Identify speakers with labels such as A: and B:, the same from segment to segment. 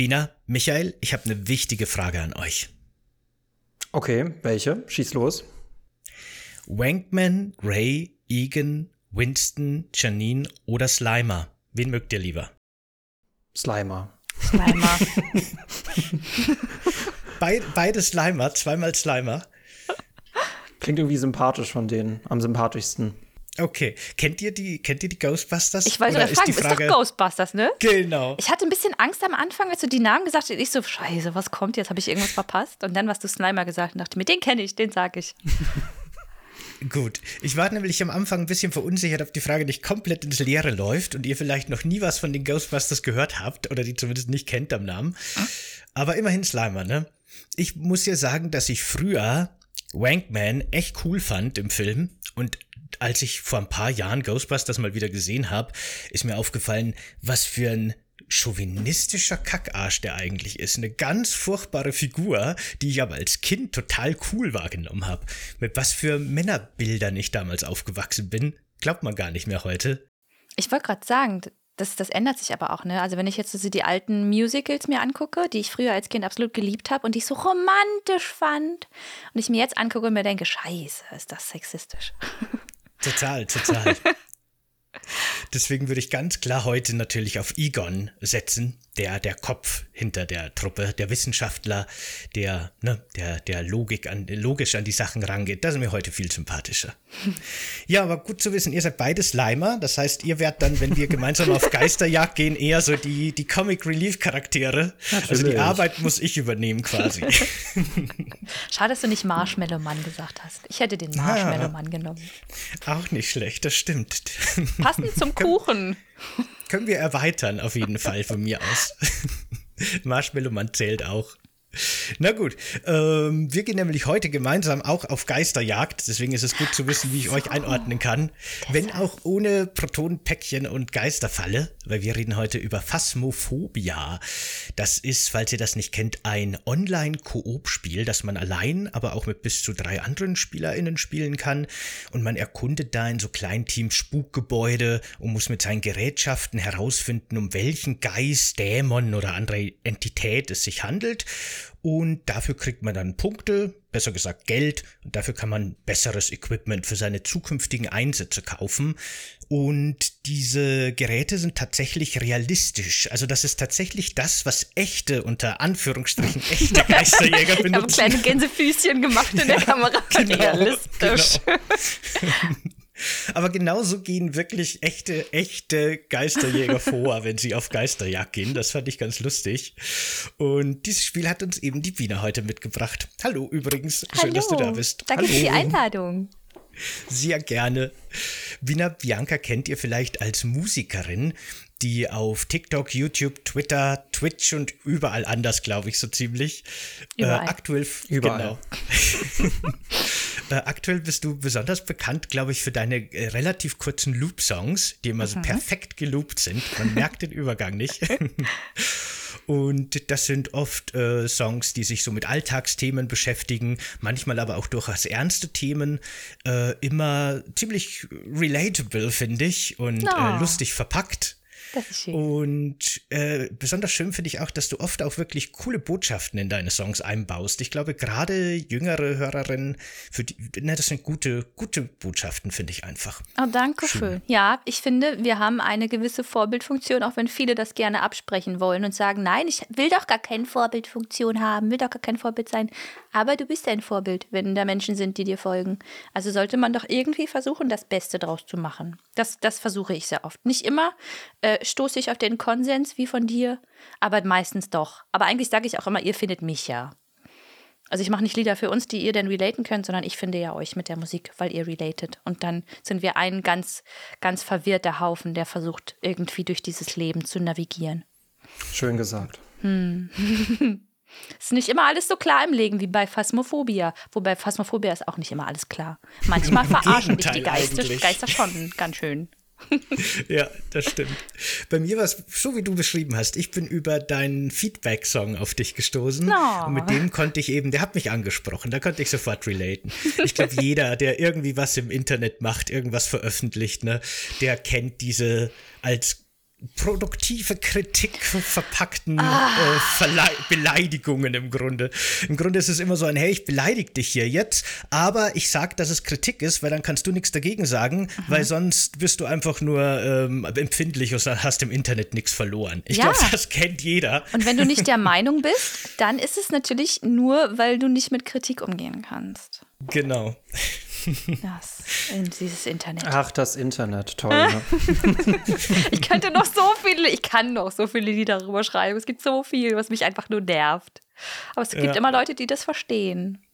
A: Bina, Michael, ich habe eine wichtige Frage an euch.
B: Okay, welche? Schieß los.
A: Wankman, Ray, Egan, Winston, Janine oder Slimer? Wen mögt ihr lieber?
B: Slimer.
C: Slimer.
A: Be beide Slimer, zweimal Slimer.
B: Klingt irgendwie sympathisch von denen, am sympathischsten.
A: Okay, kennt ihr die, kennt ihr die Ghostbusters?
C: Ich wollte gerade fragen, ist, ist doch Ghostbusters, ne?
A: Genau.
C: Ich hatte ein bisschen Angst am Anfang, als du die Namen gesagt hast. Ich so, scheiße, was kommt jetzt? Habe ich irgendwas verpasst? Und dann hast du Slimer gesagt und dachte mir, den kenne ich, den sag ich.
A: Gut, ich war nämlich am Anfang ein bisschen verunsichert, ob die Frage nicht komplett ins Leere läuft und ihr vielleicht noch nie was von den Ghostbusters gehört habt oder die zumindest nicht kennt am Namen. Aber immerhin Slimer, ne? Ich muss ja sagen, dass ich früher Wankman echt cool fand im Film und als ich vor ein paar Jahren Ghostbusters mal wieder gesehen habe, ist mir aufgefallen, was für ein chauvinistischer Kackarsch der eigentlich ist. Eine ganz furchtbare Figur, die ich aber als Kind total cool wahrgenommen habe. Mit was für Männerbildern ich damals aufgewachsen bin, glaubt man gar nicht mehr heute.
C: Ich wollte gerade sagen, das, das ändert sich aber auch, ne? Also wenn ich jetzt so die alten Musicals mir angucke, die ich früher als Kind absolut geliebt habe und die ich so romantisch fand und ich mir jetzt angucke und mir denke, scheiße, ist das sexistisch.
A: Total, total. Deswegen würde ich ganz klar heute natürlich auf Egon setzen, der, der Kopf hinter der Truppe, der Wissenschaftler, der, ne, der, der Logik an, logisch an die Sachen rangeht. Das ist mir heute viel sympathischer. Ja, aber gut zu wissen, ihr seid beide Slimer. Das heißt, ihr werdet dann, wenn wir gemeinsam auf Geisterjagd gehen, eher so die, die Comic Relief Charaktere. Natürlich. Also die Arbeit muss ich übernehmen quasi.
C: Schade, dass du nicht Marshmallow Mann gesagt hast. Ich hätte den Marshmallow Mann genommen.
A: Auch nicht schlecht, das stimmt.
C: Passend zum Kuchen.
A: Können wir erweitern, auf jeden Fall von mir aus. Marshmallow Mann zählt auch. Na gut, ähm, wir gehen nämlich heute gemeinsam auch auf Geisterjagd, deswegen ist es gut zu wissen, wie ich euch einordnen kann. Wenn auch ohne Protonenpäckchen und Geisterfalle, weil wir reden heute über Phasmophobia. Das ist, falls ihr das nicht kennt, ein Online-Koop-Spiel, das man allein, aber auch mit bis zu drei anderen SpielerInnen spielen kann. Und man erkundet da in so Kleinteams Spukgebäude und muss mit seinen Gerätschaften herausfinden, um welchen Geist, Dämon oder andere Entität es sich handelt und dafür kriegt man dann Punkte, besser gesagt Geld und dafür kann man besseres Equipment für seine zukünftigen Einsätze kaufen. Und diese Geräte sind tatsächlich realistisch. Also das ist tatsächlich das, was echte, unter Anführungsstrichen, echte Geisterjäger benutzen. Ich habe
C: kleine Gänsefüßchen gemacht in der Kamera. Genau, realistisch. Genau.
A: Aber genauso gehen wirklich echte, echte Geisterjäger vor, wenn sie auf Geisterjagd gehen. Das fand ich ganz lustig. Und dieses Spiel hat uns eben die Wiener heute mitgebracht. Hallo übrigens.
C: Hallo.
A: Schön, dass du da bist.
C: Danke
A: Hallo.
C: für die Einladung.
A: Sehr gerne. Wiener Bianca kennt ihr vielleicht als Musikerin, die auf TikTok, YouTube, Twitter, Twitch und überall anders, glaube ich, so ziemlich.
C: Äh, überall.
A: Äh, aktuell,
B: überall.
A: genau. äh, aktuell bist du besonders bekannt, glaube ich, für deine äh, relativ kurzen Loop-Songs, die immer mhm. so perfekt geloopt sind. Man merkt den Übergang nicht. Und das sind oft äh, Songs, die sich so mit Alltagsthemen beschäftigen, manchmal aber auch durchaus ernste Themen. Äh, immer ziemlich relatable, finde ich, und no. äh, lustig verpackt.
C: Das ist schön.
A: Und äh, besonders schön finde ich auch, dass du oft auch wirklich coole Botschaften in deine Songs einbaust. Ich glaube, gerade jüngere Hörerinnen, für die, ne, das sind gute, gute Botschaften, finde ich einfach.
C: Oh, danke schön. schön. Ja, ich finde, wir haben eine gewisse Vorbildfunktion, auch wenn viele das gerne absprechen wollen und sagen, nein, ich will doch gar keine Vorbildfunktion haben, will doch gar kein Vorbild sein. Aber du bist ein Vorbild, wenn da Menschen sind, die dir folgen. Also sollte man doch irgendwie versuchen, das Beste draus zu machen. Das, das versuche ich sehr oft. Nicht immer äh, stoße ich auf den Konsens wie von dir, aber meistens doch. Aber eigentlich sage ich auch immer, ihr findet mich ja. Also ich mache nicht Lieder für uns, die ihr denn relaten könnt, sondern ich finde ja euch mit der Musik, weil ihr relatet. Und dann sind wir ein ganz, ganz verwirrter Haufen, der versucht, irgendwie durch dieses Leben zu navigieren.
B: Schön gesagt.
C: Hm. ist nicht immer alles so klar im Leben wie bei Phasmophobia. Wobei Phasmophobia ist auch nicht immer alles klar. Manchmal verarschen dich die Geister, Geister schon ganz schön.
A: ja, das stimmt. Bei mir war es so, wie du beschrieben hast. Ich bin über deinen Feedback-Song auf dich gestoßen.
C: Oh.
A: Und mit dem konnte ich eben, der hat mich angesprochen, da konnte ich sofort relaten. Ich glaube, jeder, der irgendwie was im Internet macht, irgendwas veröffentlicht, ne, der kennt diese als produktive Kritik verpackten ah. äh, Beleidigungen im Grunde. Im Grunde ist es immer so ein, hey, ich beleidige dich hier jetzt, aber ich sag, dass es Kritik ist, weil dann kannst du nichts dagegen sagen, mhm. weil sonst bist du einfach nur ähm, empfindlich und hast im Internet nichts verloren. Ich ja. glaube, das kennt jeder.
C: Und wenn du nicht der Meinung bist, dann ist es natürlich nur, weil du nicht mit Kritik umgehen kannst.
A: Genau.
C: Das, dieses Internet.
B: Ach, das Internet, toll. Ne?
C: ich könnte noch so viele, ich kann noch so viele Lieder darüber schreiben. Es gibt so viel, was mich einfach nur nervt. Aber es gibt ja. immer Leute, die das verstehen.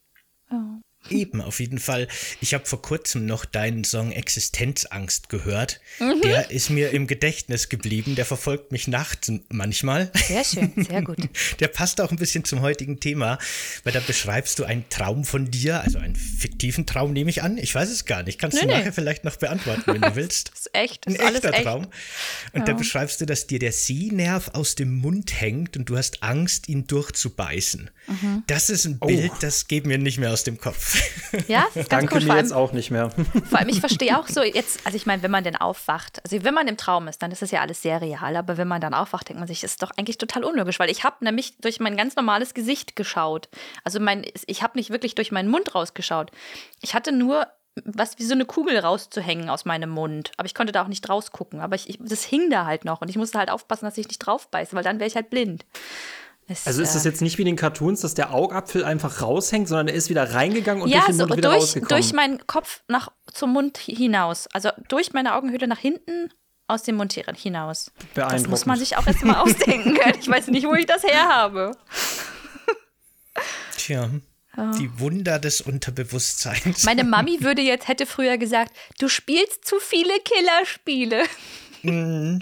A: Ja. Eben, auf jeden Fall. Ich habe vor kurzem noch deinen Song Existenzangst gehört. Mhm. Der ist mir im Gedächtnis geblieben. Der verfolgt mich nachts manchmal.
C: Sehr schön, sehr gut.
A: Der passt auch ein bisschen zum heutigen Thema, weil da beschreibst du einen Traum von dir, also einen fiktiven Traum, nehme ich an. Ich weiß es gar nicht. Kannst nee, du nachher nee. vielleicht noch beantworten, wenn du willst.
C: das ist echt.
A: Das ist ein echter echt. Traum. Und ja. da beschreibst du, dass dir der Sehnerv aus dem Mund hängt und du hast Angst, ihn durchzubeißen. Mhm. Das ist ein Bild, oh. das geht mir nicht mehr aus dem Kopf.
C: Ja, das ist ganz
B: Danke
C: cool.
B: mir jetzt auch nicht mehr.
C: Vor allem, ich verstehe auch so jetzt, also ich meine, wenn man denn aufwacht, also wenn man im Traum ist, dann ist das ja alles sehr real, aber wenn man dann aufwacht, denkt man sich, das ist doch eigentlich total unlogisch, weil ich habe nämlich durch mein ganz normales Gesicht geschaut. Also mein, ich habe nicht wirklich durch meinen Mund rausgeschaut. Ich hatte nur was wie so eine Kugel rauszuhängen aus meinem Mund. Aber ich konnte da auch nicht rausgucken. Aber ich, ich, das hing da halt noch und ich musste halt aufpassen, dass ich nicht drauf beiße, weil dann wäre ich halt blind.
B: Es, also ist das äh, jetzt nicht wie in den Cartoons, dass der Augapfel einfach raushängt, sondern er ist wieder reingegangen und
C: ja,
B: durch den Mund
C: so,
B: wieder
C: durch,
B: rausgekommen?
C: durch meinen Kopf nach zum Mund hinaus. Also durch meine Augenhöhle nach hinten aus dem Mund hinaus. Das muss man sich auch jetzt mal ausdenken können. Ich weiß nicht, wo ich das her habe.
A: Tja. Die Wunder des Unterbewusstseins.
C: Meine Mami würde jetzt, hätte früher gesagt, du spielst zu viele Killerspiele.
A: Mm,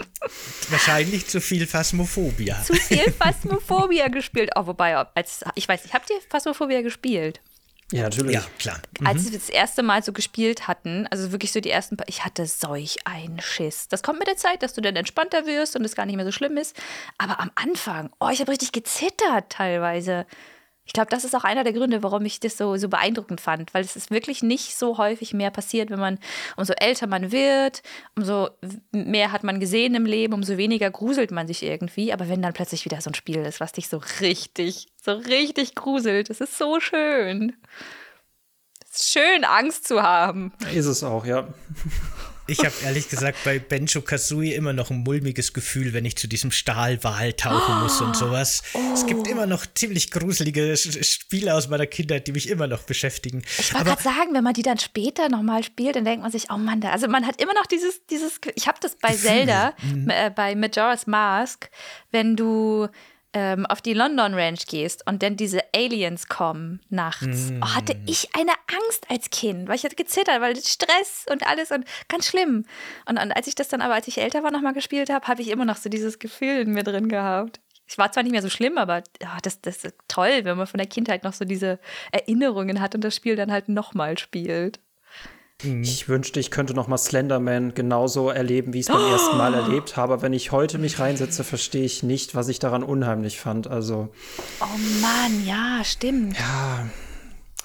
A: wahrscheinlich zu viel Phasmophobia.
C: Zu viel Phasmophobia gespielt. Oh, wobei, als, ich weiß nicht, habt ihr Phasmophobia gespielt?
B: Ja, natürlich.
A: Ja, klar.
C: Mhm. Als wir das erste Mal so gespielt hatten, also wirklich so die ersten paar, ich hatte solch einen Schiss. Das kommt mit der Zeit, dass du dann entspannter wirst und es gar nicht mehr so schlimm ist. Aber am Anfang, oh, ich habe richtig gezittert teilweise. Ich glaube, das ist auch einer der Gründe, warum ich das so, so beeindruckend fand, weil es ist wirklich nicht so häufig mehr passiert, wenn man, umso älter man wird, umso mehr hat man gesehen im Leben, umso weniger gruselt man sich irgendwie. Aber wenn dann plötzlich wieder so ein Spiel ist, was dich so richtig, so richtig gruselt, das ist so schön. Es ist schön, Angst zu haben.
B: Ist es auch, ja.
A: Ich habe ehrlich gesagt bei Benjo Kazooie immer noch ein mulmiges Gefühl, wenn ich zu diesem Stahlwal tauchen muss und sowas. Oh. Es gibt immer noch ziemlich gruselige Spiele aus meiner Kindheit, die mich immer noch beschäftigen.
C: Ich wollte gerade sagen, wenn man die dann später nochmal spielt, dann denkt man sich, oh Mann, da, also man hat immer noch dieses, dieses, ich habe das bei Zelda, mhm. äh, bei Majora's Mask, wenn du ähm, auf die London Ranch gehst und dann diese Aliens kommen nachts, mm. oh, hatte ich eine Angst als Kind, weil ich hatte gezittert, weil Stress und alles und ganz schlimm. Und, und als ich das dann aber, als ich älter war, nochmal gespielt habe, habe ich immer noch so dieses Gefühl in mir drin gehabt. Ich war zwar nicht mehr so schlimm, aber oh, das, das ist toll, wenn man von der Kindheit noch so diese Erinnerungen hat und das Spiel dann halt nochmal spielt.
B: Mhm. Ich wünschte, ich könnte noch mal Slenderman genauso erleben, wie ich es beim oh. ersten Mal erlebt habe. Wenn ich heute mich reinsetze, verstehe ich nicht, was ich daran unheimlich fand. Also.
C: Oh Mann, ja, stimmt.
B: Ja.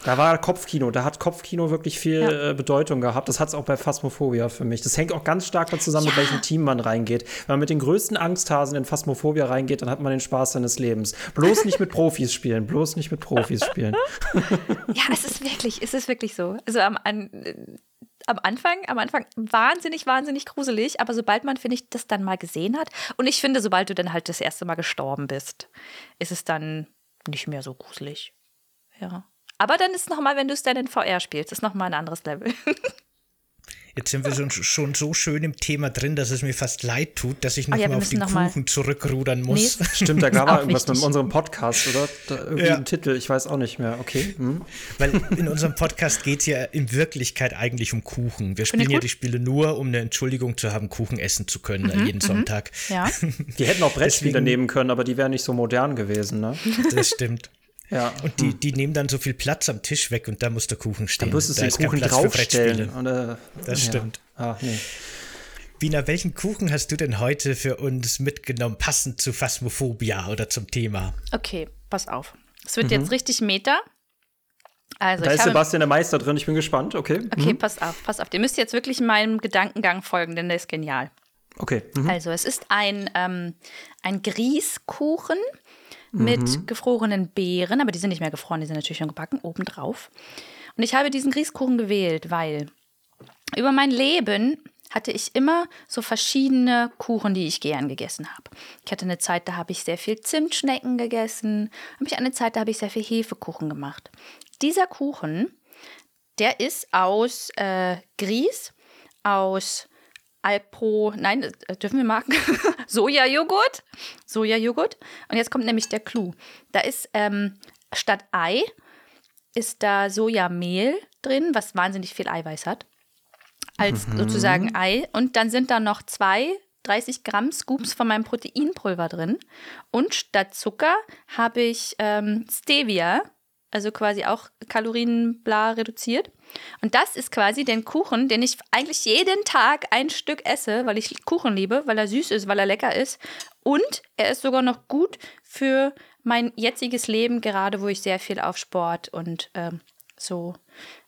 B: Da war Kopfkino, da hat Kopfkino wirklich viel ja. Äh, Bedeutung gehabt. Das hat es auch bei Phasmophobia für mich. Das hängt auch ganz stark damit zusammen, ja. mit welchem Team man reingeht. Wenn man mit den größten Angsthasen in Phasmophobia reingeht, dann hat man den Spaß seines Lebens. Bloß nicht mit Profis spielen, bloß nicht mit Profis spielen.
C: ja, es ist wirklich, es ist wirklich so. Also am, an, am Anfang, am Anfang wahnsinnig, wahnsinnig gruselig, aber sobald man, finde ich, das dann mal gesehen hat und ich finde, sobald du dann halt das erste Mal gestorben bist, ist es dann nicht mehr so gruselig. Ja. Aber dann ist nochmal, wenn du es dann in VR spielst, ist nochmal ein anderes Level.
A: Jetzt sind wir schon, schon, so schön im Thema drin, dass es mir fast leid tut, dass ich nochmal oh ja, auf den Kuchen zurückrudern muss.
B: Nee, Stimmt, da gab es irgendwas wichtig. mit unserem Podcast, oder? Da irgendwie ja. ein Titel, ich weiß auch nicht mehr. Okay. Hm.
A: Weil in unserem Podcast geht es ja in Wirklichkeit eigentlich um Kuchen. Wir spielen ja die Spiele nur, um eine Entschuldigung zu haben, Kuchen essen zu können mhm, jeden mhm. Sonntag.
C: Ja.
B: Die hätten auch Brettspiele nehmen können, aber die wären nicht so modern gewesen, ne?
A: Das stimmt.
B: Ja.
A: Und die, die nehmen dann so viel Platz am Tisch weg und da muss der Kuchen stehen.
B: Da müsstest du den Kuchen draufstellen. Oder,
A: das ja. stimmt.
B: Ah, nee.
A: Bina, welchen Kuchen hast du denn heute für uns mitgenommen, passend zu Phasmophobia oder zum Thema?
C: Okay, pass auf. Es wird mhm. jetzt richtig Meta. Also,
B: da ist Sebastian der Meister drin, ich bin gespannt, okay.
C: Okay, mhm. pass auf, pass auf. Ihr müsst jetzt wirklich meinem Gedankengang folgen, denn der ist genial.
B: Okay.
C: Mhm. Also es ist ein, ähm, ein Grießkuchen mit mhm. gefrorenen Beeren, aber die sind nicht mehr gefroren, die sind natürlich schon gebacken, obendrauf. Und ich habe diesen Grießkuchen gewählt, weil über mein Leben hatte ich immer so verschiedene Kuchen, die ich gern gegessen habe. Ich hatte eine Zeit, da habe ich sehr viel Zimtschnecken gegessen. Habe ich eine Zeit, da habe ich sehr viel Hefekuchen gemacht. Dieser Kuchen, der ist aus äh, Grieß, aus Alpro, nein, äh, dürfen wir marken? Sojajoghurt. Sojajoghurt. Und jetzt kommt nämlich der Clou. Da ist ähm, statt Ei ist da Sojamehl drin, was wahnsinnig viel Eiweiß hat. Als mhm. sozusagen Ei. Und dann sind da noch zwei 30 Gramm Scoops von meinem Proteinpulver drin. Und statt Zucker habe ich ähm, Stevia, also quasi auch kalorienbla reduziert. Und das ist quasi den Kuchen, den ich eigentlich jeden Tag ein Stück esse, weil ich Kuchen liebe, weil er süß ist, weil er lecker ist. Und er ist sogar noch gut für mein jetziges Leben, gerade wo ich sehr viel auf Sport und ähm, so,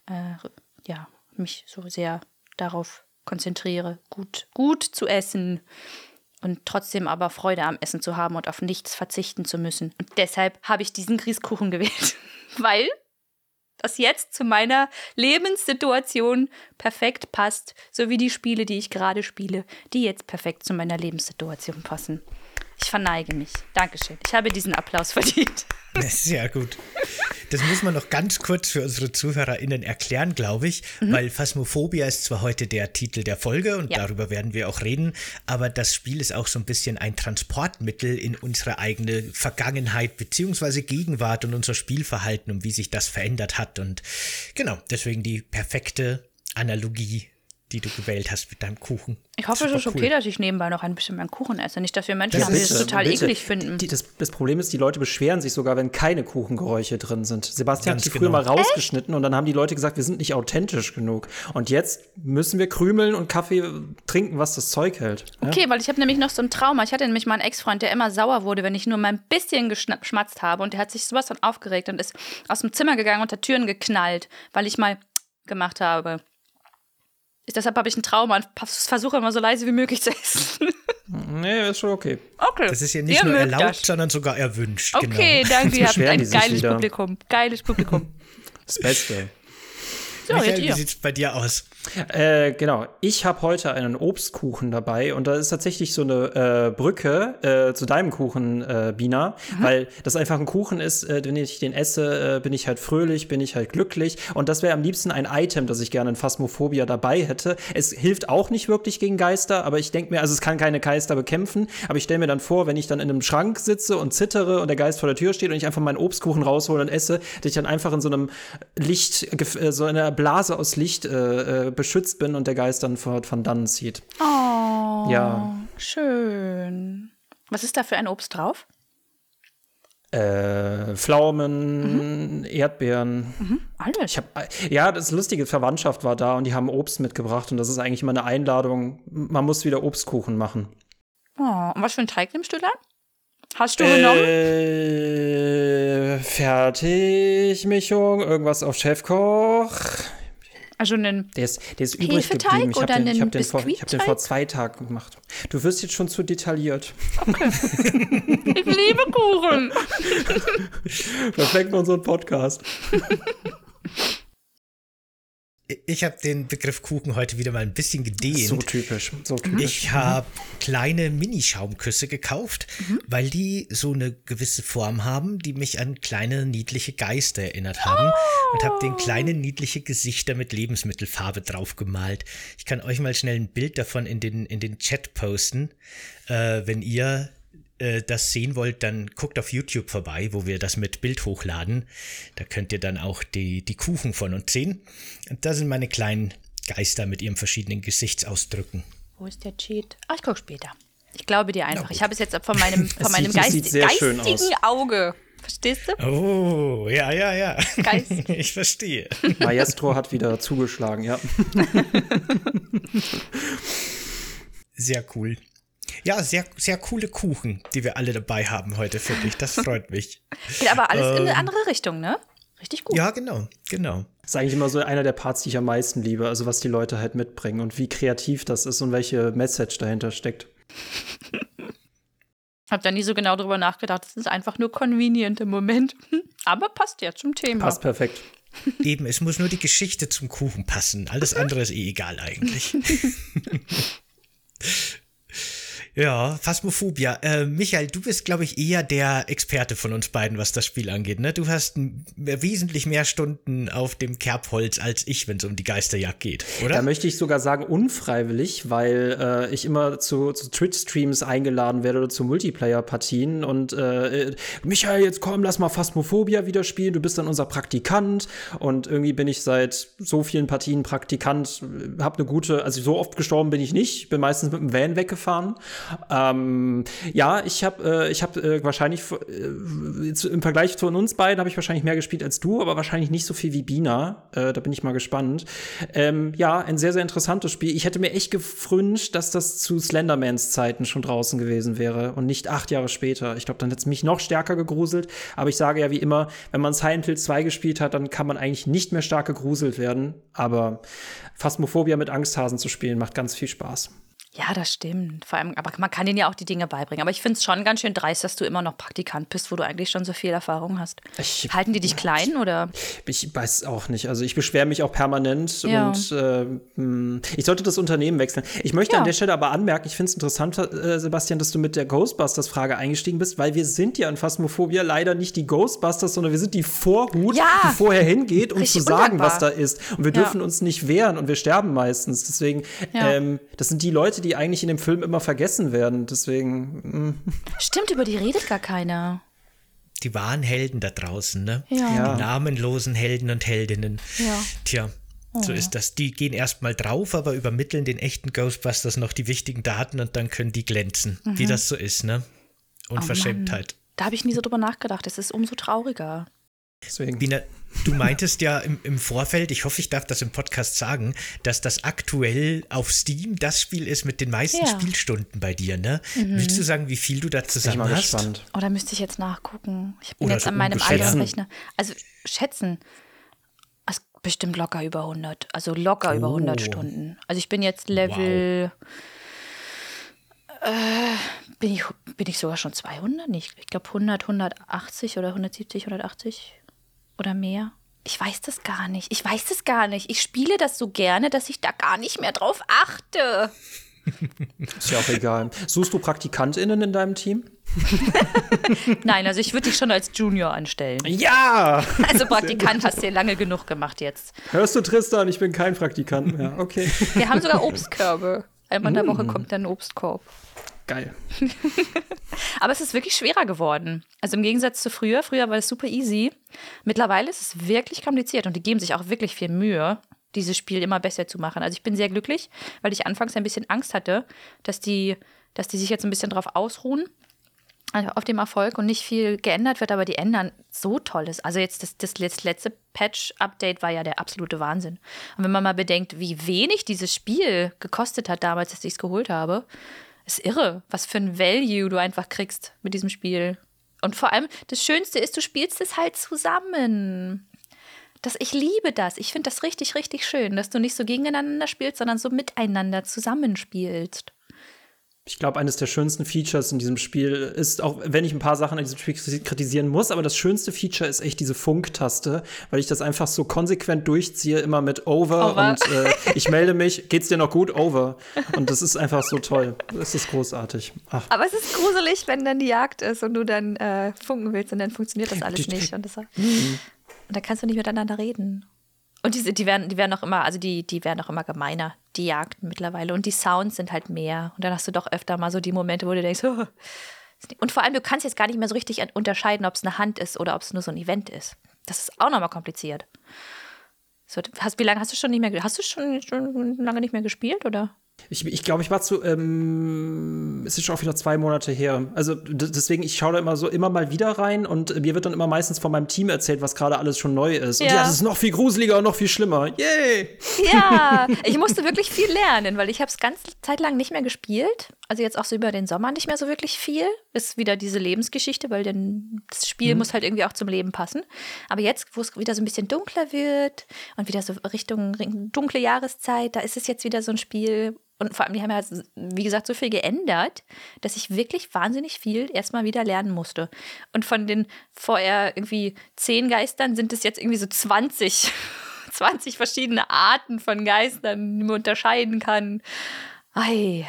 C: äh, ja, mich so sehr darauf konzentriere, gut, gut zu essen und trotzdem aber Freude am Essen zu haben und auf nichts verzichten zu müssen. Und deshalb habe ich diesen Grießkuchen gewählt, weil das jetzt zu meiner Lebenssituation perfekt passt, so wie die Spiele, die ich gerade spiele, die jetzt perfekt zu meiner Lebenssituation passen. Ich verneige mich. Dankeschön. Ich habe diesen Applaus verdient.
A: Sehr gut. Das muss man noch ganz kurz für unsere ZuhörerInnen erklären, glaube ich, mhm. weil Phasmophobia ist zwar heute der Titel der Folge und ja. darüber werden wir auch reden, aber das Spiel ist auch so ein bisschen ein Transportmittel in unsere eigene Vergangenheit beziehungsweise Gegenwart und unser Spielverhalten und wie sich das verändert hat. Und genau, deswegen die perfekte Analogie die du gewählt hast mit deinem Kuchen.
C: Ich hoffe, es ist okay, dass ich nebenbei noch ein bisschen meinen Kuchen esse. Nicht, dass wir Menschen das haben, die das total bitte. eklig finden.
B: Die, das, das, Problem ist, die Leute beschweren sich sogar, wenn keine Kuchengeräusche drin sind. Sebastian Ganz hat die genau. früher mal rausgeschnitten Echt? und dann haben die Leute gesagt, wir sind nicht authentisch genug. Und jetzt müssen wir krümeln und Kaffee trinken, was das Zeug hält.
C: Ja? Okay, weil ich habe nämlich noch so ein Trauma. Ich hatte nämlich mal einen Ex-Freund, der immer sauer wurde, wenn ich nur mal ein bisschen geschmatzt habe. Und der hat sich sowas dann aufgeregt und ist aus dem Zimmer gegangen und der Türen geknallt, weil ich mal gemacht habe. Deshalb habe ich ein Trauma und versuche immer so leise wie möglich zu essen.
B: Nee, ist schon okay.
C: Okay.
A: Das ist ja nicht Ihr nur erlaubt, das. sondern sogar erwünscht.
C: Okay, genau. danke. Ihr habt ein geiles Publikum. Geiles Publikum.
B: Das Beste.
A: So, Michael, wie sieht es bei dir aus?
B: Äh, genau, ich habe heute einen Obstkuchen dabei und da ist tatsächlich so eine äh, Brücke äh, zu deinem Kuchen, äh, Bina, mhm. weil das einfach ein Kuchen ist, äh, wenn ich den esse, äh, bin ich halt fröhlich, bin ich halt glücklich und das wäre am liebsten ein Item, das ich gerne in Phasmophobia dabei hätte. Es hilft auch nicht wirklich gegen Geister, aber ich denke mir, also es kann keine Geister bekämpfen, aber ich stelle mir dann vor, wenn ich dann in einem Schrank sitze und zittere und der Geist vor der Tür steht und ich einfach meinen Obstkuchen raushole und esse, dass ich dann einfach in so einem Licht, so einer Blase aus Licht beschützt bin und der Geist dann von, von dannen zieht.
C: Oh, ja. schön. Was ist da für ein Obst drauf?
B: Äh, Pflaumen, mhm. Erdbeeren.
C: Mhm. Alles.
B: Ich hab, ja, das lustige Verwandtschaft war da und die haben Obst mitgebracht und das ist eigentlich immer eine Einladung. Man muss wieder Obstkuchen machen.
C: Oh, und was für einen Teig nimmst du da? Hast du genommen?
B: Äh, Fertigmischung, irgendwas auf Chefkoch.
C: Also einen
B: der ist, der ist übrig geblieben. Ich habe den, ich hab den, vor, hab den vor zwei Tagen gemacht. Du wirst jetzt schon zu detailliert.
C: Okay. ich liebe Kuchen.
B: Perfekt für unseren Podcast.
A: Ich habe den Begriff Kuchen heute wieder mal ein bisschen gedehnt.
B: So typisch. So typisch.
A: Ich habe kleine Mini-Schaumküsse gekauft, mhm. weil die so eine gewisse Form haben, die mich an kleine niedliche Geister erinnert haben. Oh. Und habe den kleinen niedliche Gesichter mit Lebensmittelfarbe drauf gemalt. Ich kann euch mal schnell ein Bild davon in den, in den Chat posten, äh, wenn ihr äh, das sehen wollt, dann guckt auf YouTube vorbei, wo wir das mit Bild hochladen. Da könnt ihr dann auch die, die Kuchen von uns sehen. Und da sind meine kleinen Geister mit ihren verschiedenen Gesichtsausdrücken.
C: Wo ist der Cheat? Ach, ich gucke später. Ich glaube dir einfach. Ich habe es jetzt von meinem, von meinem sieht, Geist, geistigen Auge. Verstehst du?
A: Oh, ja, ja, ja. Geist. Ich verstehe.
B: Maestro hat wieder zugeschlagen, ja.
A: Sehr cool. Ja, sehr, sehr coole Kuchen, die wir alle dabei haben heute für dich. Das freut mich.
C: Geht aber alles ähm, in eine ähm, andere Richtung, ne? Richtig gut.
A: Ja, genau, genau.
B: Das ist eigentlich immer so einer der Parts, die ich am meisten liebe, also was die Leute halt mitbringen und wie kreativ das ist und welche Message dahinter steckt.
C: Hab da nie so genau drüber nachgedacht. Das ist einfach nur convenient im Moment. Aber passt ja zum Thema.
B: Passt perfekt.
A: Eben, es muss nur die Geschichte zum Kuchen passen. Alles andere ist eh egal eigentlich. Ja, Phasmophobia. Äh, Michael, du bist, glaube ich, eher der Experte von uns beiden, was das Spiel angeht. Ne? Du hast wesentlich mehr Stunden auf dem Kerbholz als ich, wenn es um die Geisterjagd geht, oder?
B: Da möchte ich sogar sagen, unfreiwillig, weil äh, ich immer zu, zu Twitch-Streams eingeladen werde oder zu Multiplayer-Partien und äh, Michael, jetzt komm, lass mal Phasmophobia wieder spielen, du bist dann unser Praktikant und irgendwie bin ich seit so vielen Partien Praktikant, hab eine gute, also so oft gestorben bin ich nicht, bin meistens mit dem Van weggefahren ähm, ja, ich habe äh, ich hab, äh, wahrscheinlich äh, im Vergleich zu uns beiden habe ich wahrscheinlich mehr gespielt als du, aber wahrscheinlich nicht so viel wie Bina. Äh, da bin ich mal gespannt. Ähm, ja, ein sehr, sehr interessantes Spiel. Ich hätte mir echt gewünscht, dass das zu Slendermans Zeiten schon draußen gewesen wäre und nicht acht Jahre später. Ich glaube, dann hätte es mich noch stärker gegruselt. Aber ich sage ja wie immer, wenn man Silent Hill 2 gespielt hat, dann kann man eigentlich nicht mehr stark gegruselt werden. Aber Phasmophobia mit Angsthasen zu spielen, macht ganz viel Spaß.
C: Ja, das stimmt. Vor allem, aber man kann ihnen ja auch die Dinge beibringen. Aber ich finde es schon ganz schön dreist, dass du immer noch Praktikant bist, wo du eigentlich schon so viel Erfahrung hast. Ich, Halten die dich klein oder?
B: Ich weiß auch nicht. Also ich beschwere mich auch permanent ja. und äh, hm, ich sollte das Unternehmen wechseln. Ich möchte ja. an der Stelle aber anmerken, ich finde es interessant, äh, Sebastian, dass du mit der Ghostbusters-Frage eingestiegen bist, weil wir sind ja in Phasmophobia leider nicht die Ghostbusters, sondern wir sind die Vorhut, ja. die vorher hingeht, um Richtig zu sagen, undankbar. was da ist. Und wir dürfen uns nicht wehren und wir sterben meistens. Deswegen, ähm, das sind die Leute, die eigentlich in dem Film immer vergessen werden. Deswegen. Mm.
C: Stimmt, über die redet gar keiner.
A: Die wahren Helden da draußen, ne?
C: Ja.
A: Die namenlosen Helden und Heldinnen.
C: Ja.
A: Tja. So oh. ist das. Die gehen erstmal drauf, aber übermitteln den echten Ghostbusters noch die wichtigen Daten und dann können die glänzen. Mhm. Wie das so ist, ne? Unverschämtheit.
C: Oh da habe ich nie so drüber nachgedacht. Es ist umso trauriger.
A: Deswegen. Bina, du meintest ja im, im, Vorfeld, ich hoffe, ich darf das im Podcast sagen, dass das aktuell auf Steam das Spiel ist mit den meisten ja. Spielstunden bei dir, ne? Mhm. Willst du sagen, wie viel du da zusammen ich hast?
C: Gespannt. Oh, da müsste ich jetzt nachgucken. Ich bin Oder jetzt so an meinem anderen Rechner. Also schätzen. Also bestimmt locker über 100. Also locker oh. über 100 Stunden. Also ich bin jetzt Level. Wow. Äh, bin, ich, bin ich sogar schon 200? Nicht. Ich glaube 100, 180 oder 170, 180 oder mehr? Ich weiß das gar nicht. Ich weiß das gar nicht. Ich spiele das so gerne, dass ich da gar nicht mehr drauf achte.
B: Ist ja auch egal. Suchst du PraktikantInnen in deinem Team?
C: Nein, also ich würde dich schon als Junior anstellen.
B: Ja!
C: Also Praktikant hast du ja lange genug gemacht jetzt.
B: Hörst du Tristan? Ich bin kein Praktikant mehr. Okay.
C: Wir haben sogar Obstkörbe. Einmal in der Woche mm. kommt dann ein Obstkorb.
B: Geil.
C: Aber es ist wirklich schwerer geworden. Also im Gegensatz zu früher. Früher war es super easy. Mittlerweile ist es wirklich kompliziert und die geben sich auch wirklich viel Mühe, dieses Spiel immer besser zu machen. Also ich bin sehr glücklich, weil ich anfangs ein bisschen Angst hatte, dass die, dass die sich jetzt ein bisschen drauf ausruhen also auf dem Erfolg und nicht viel geändert wird, aber die ändern so tolles. Also jetzt das, das letzte Patch-Update war ja der absolute Wahnsinn. Und wenn man mal bedenkt, wie wenig dieses Spiel gekostet hat damals, dass ich es geholt habe, ist irre, was für ein Value du einfach kriegst mit diesem Spiel. Und vor allem, das Schönste ist, du spielst es halt zusammen. Das, ich liebe das. Ich finde das richtig, richtig schön, dass du nicht so gegeneinander spielst, sondern so miteinander zusammenspielst.
B: Ich glaube, eines der schönsten Features in diesem Spiel ist, auch wenn ich ein paar Sachen in diesem Spiel kritisieren muss, aber das schönste Feature ist echt diese Funktaste, weil ich das einfach so konsequent durchziehe, immer mit Over, over. und äh, ich melde mich, geht's dir noch gut? Over. Und das ist einfach so toll. Das ist großartig.
C: Ach. Aber es ist gruselig, wenn dann die Jagd ist und du dann äh, funken willst und dann funktioniert das alles nicht. Und, das, mhm. und da kannst du nicht miteinander reden. Und die, die, werden, die werden auch immer, also die, die werden auch immer gemeiner, die Jagden mittlerweile. Und die Sounds sind halt mehr. Und dann hast du doch öfter mal so die Momente, wo du denkst, oh. und vor allem, du kannst jetzt gar nicht mehr so richtig unterscheiden, ob es eine Hand ist oder ob es nur so ein Event ist. Das ist auch nochmal kompliziert. So, hast, wie lange hast du schon nicht mehr, hast du schon, schon lange nicht mehr gespielt, oder?
B: Ich, ich glaube, ich war zu, ähm, es ist schon auch wieder zwei Monate her. Also deswegen, ich schaue da immer so immer mal wieder rein und mir wird dann immer meistens von meinem Team erzählt, was gerade alles schon neu ist. Ja. Und ja, es ist noch viel gruseliger und noch viel schlimmer. Yay!
C: Ja, ich musste wirklich viel lernen, weil ich habe es ganz Zeit lang nicht mehr gespielt. Also jetzt auch so über den Sommer nicht mehr so wirklich viel, ist wieder diese Lebensgeschichte, weil denn das Spiel mhm. muss halt irgendwie auch zum Leben passen. Aber jetzt, wo es wieder so ein bisschen dunkler wird und wieder so Richtung dunkle Jahreszeit, da ist es jetzt wieder so ein Spiel. Und vor allem, die haben ja, wie gesagt, so viel geändert, dass ich wirklich wahnsinnig viel erstmal wieder lernen musste. Und von den vorher irgendwie zehn Geistern sind es jetzt irgendwie so 20. 20 verschiedene Arten von Geistern, die man unterscheiden kann. Ei.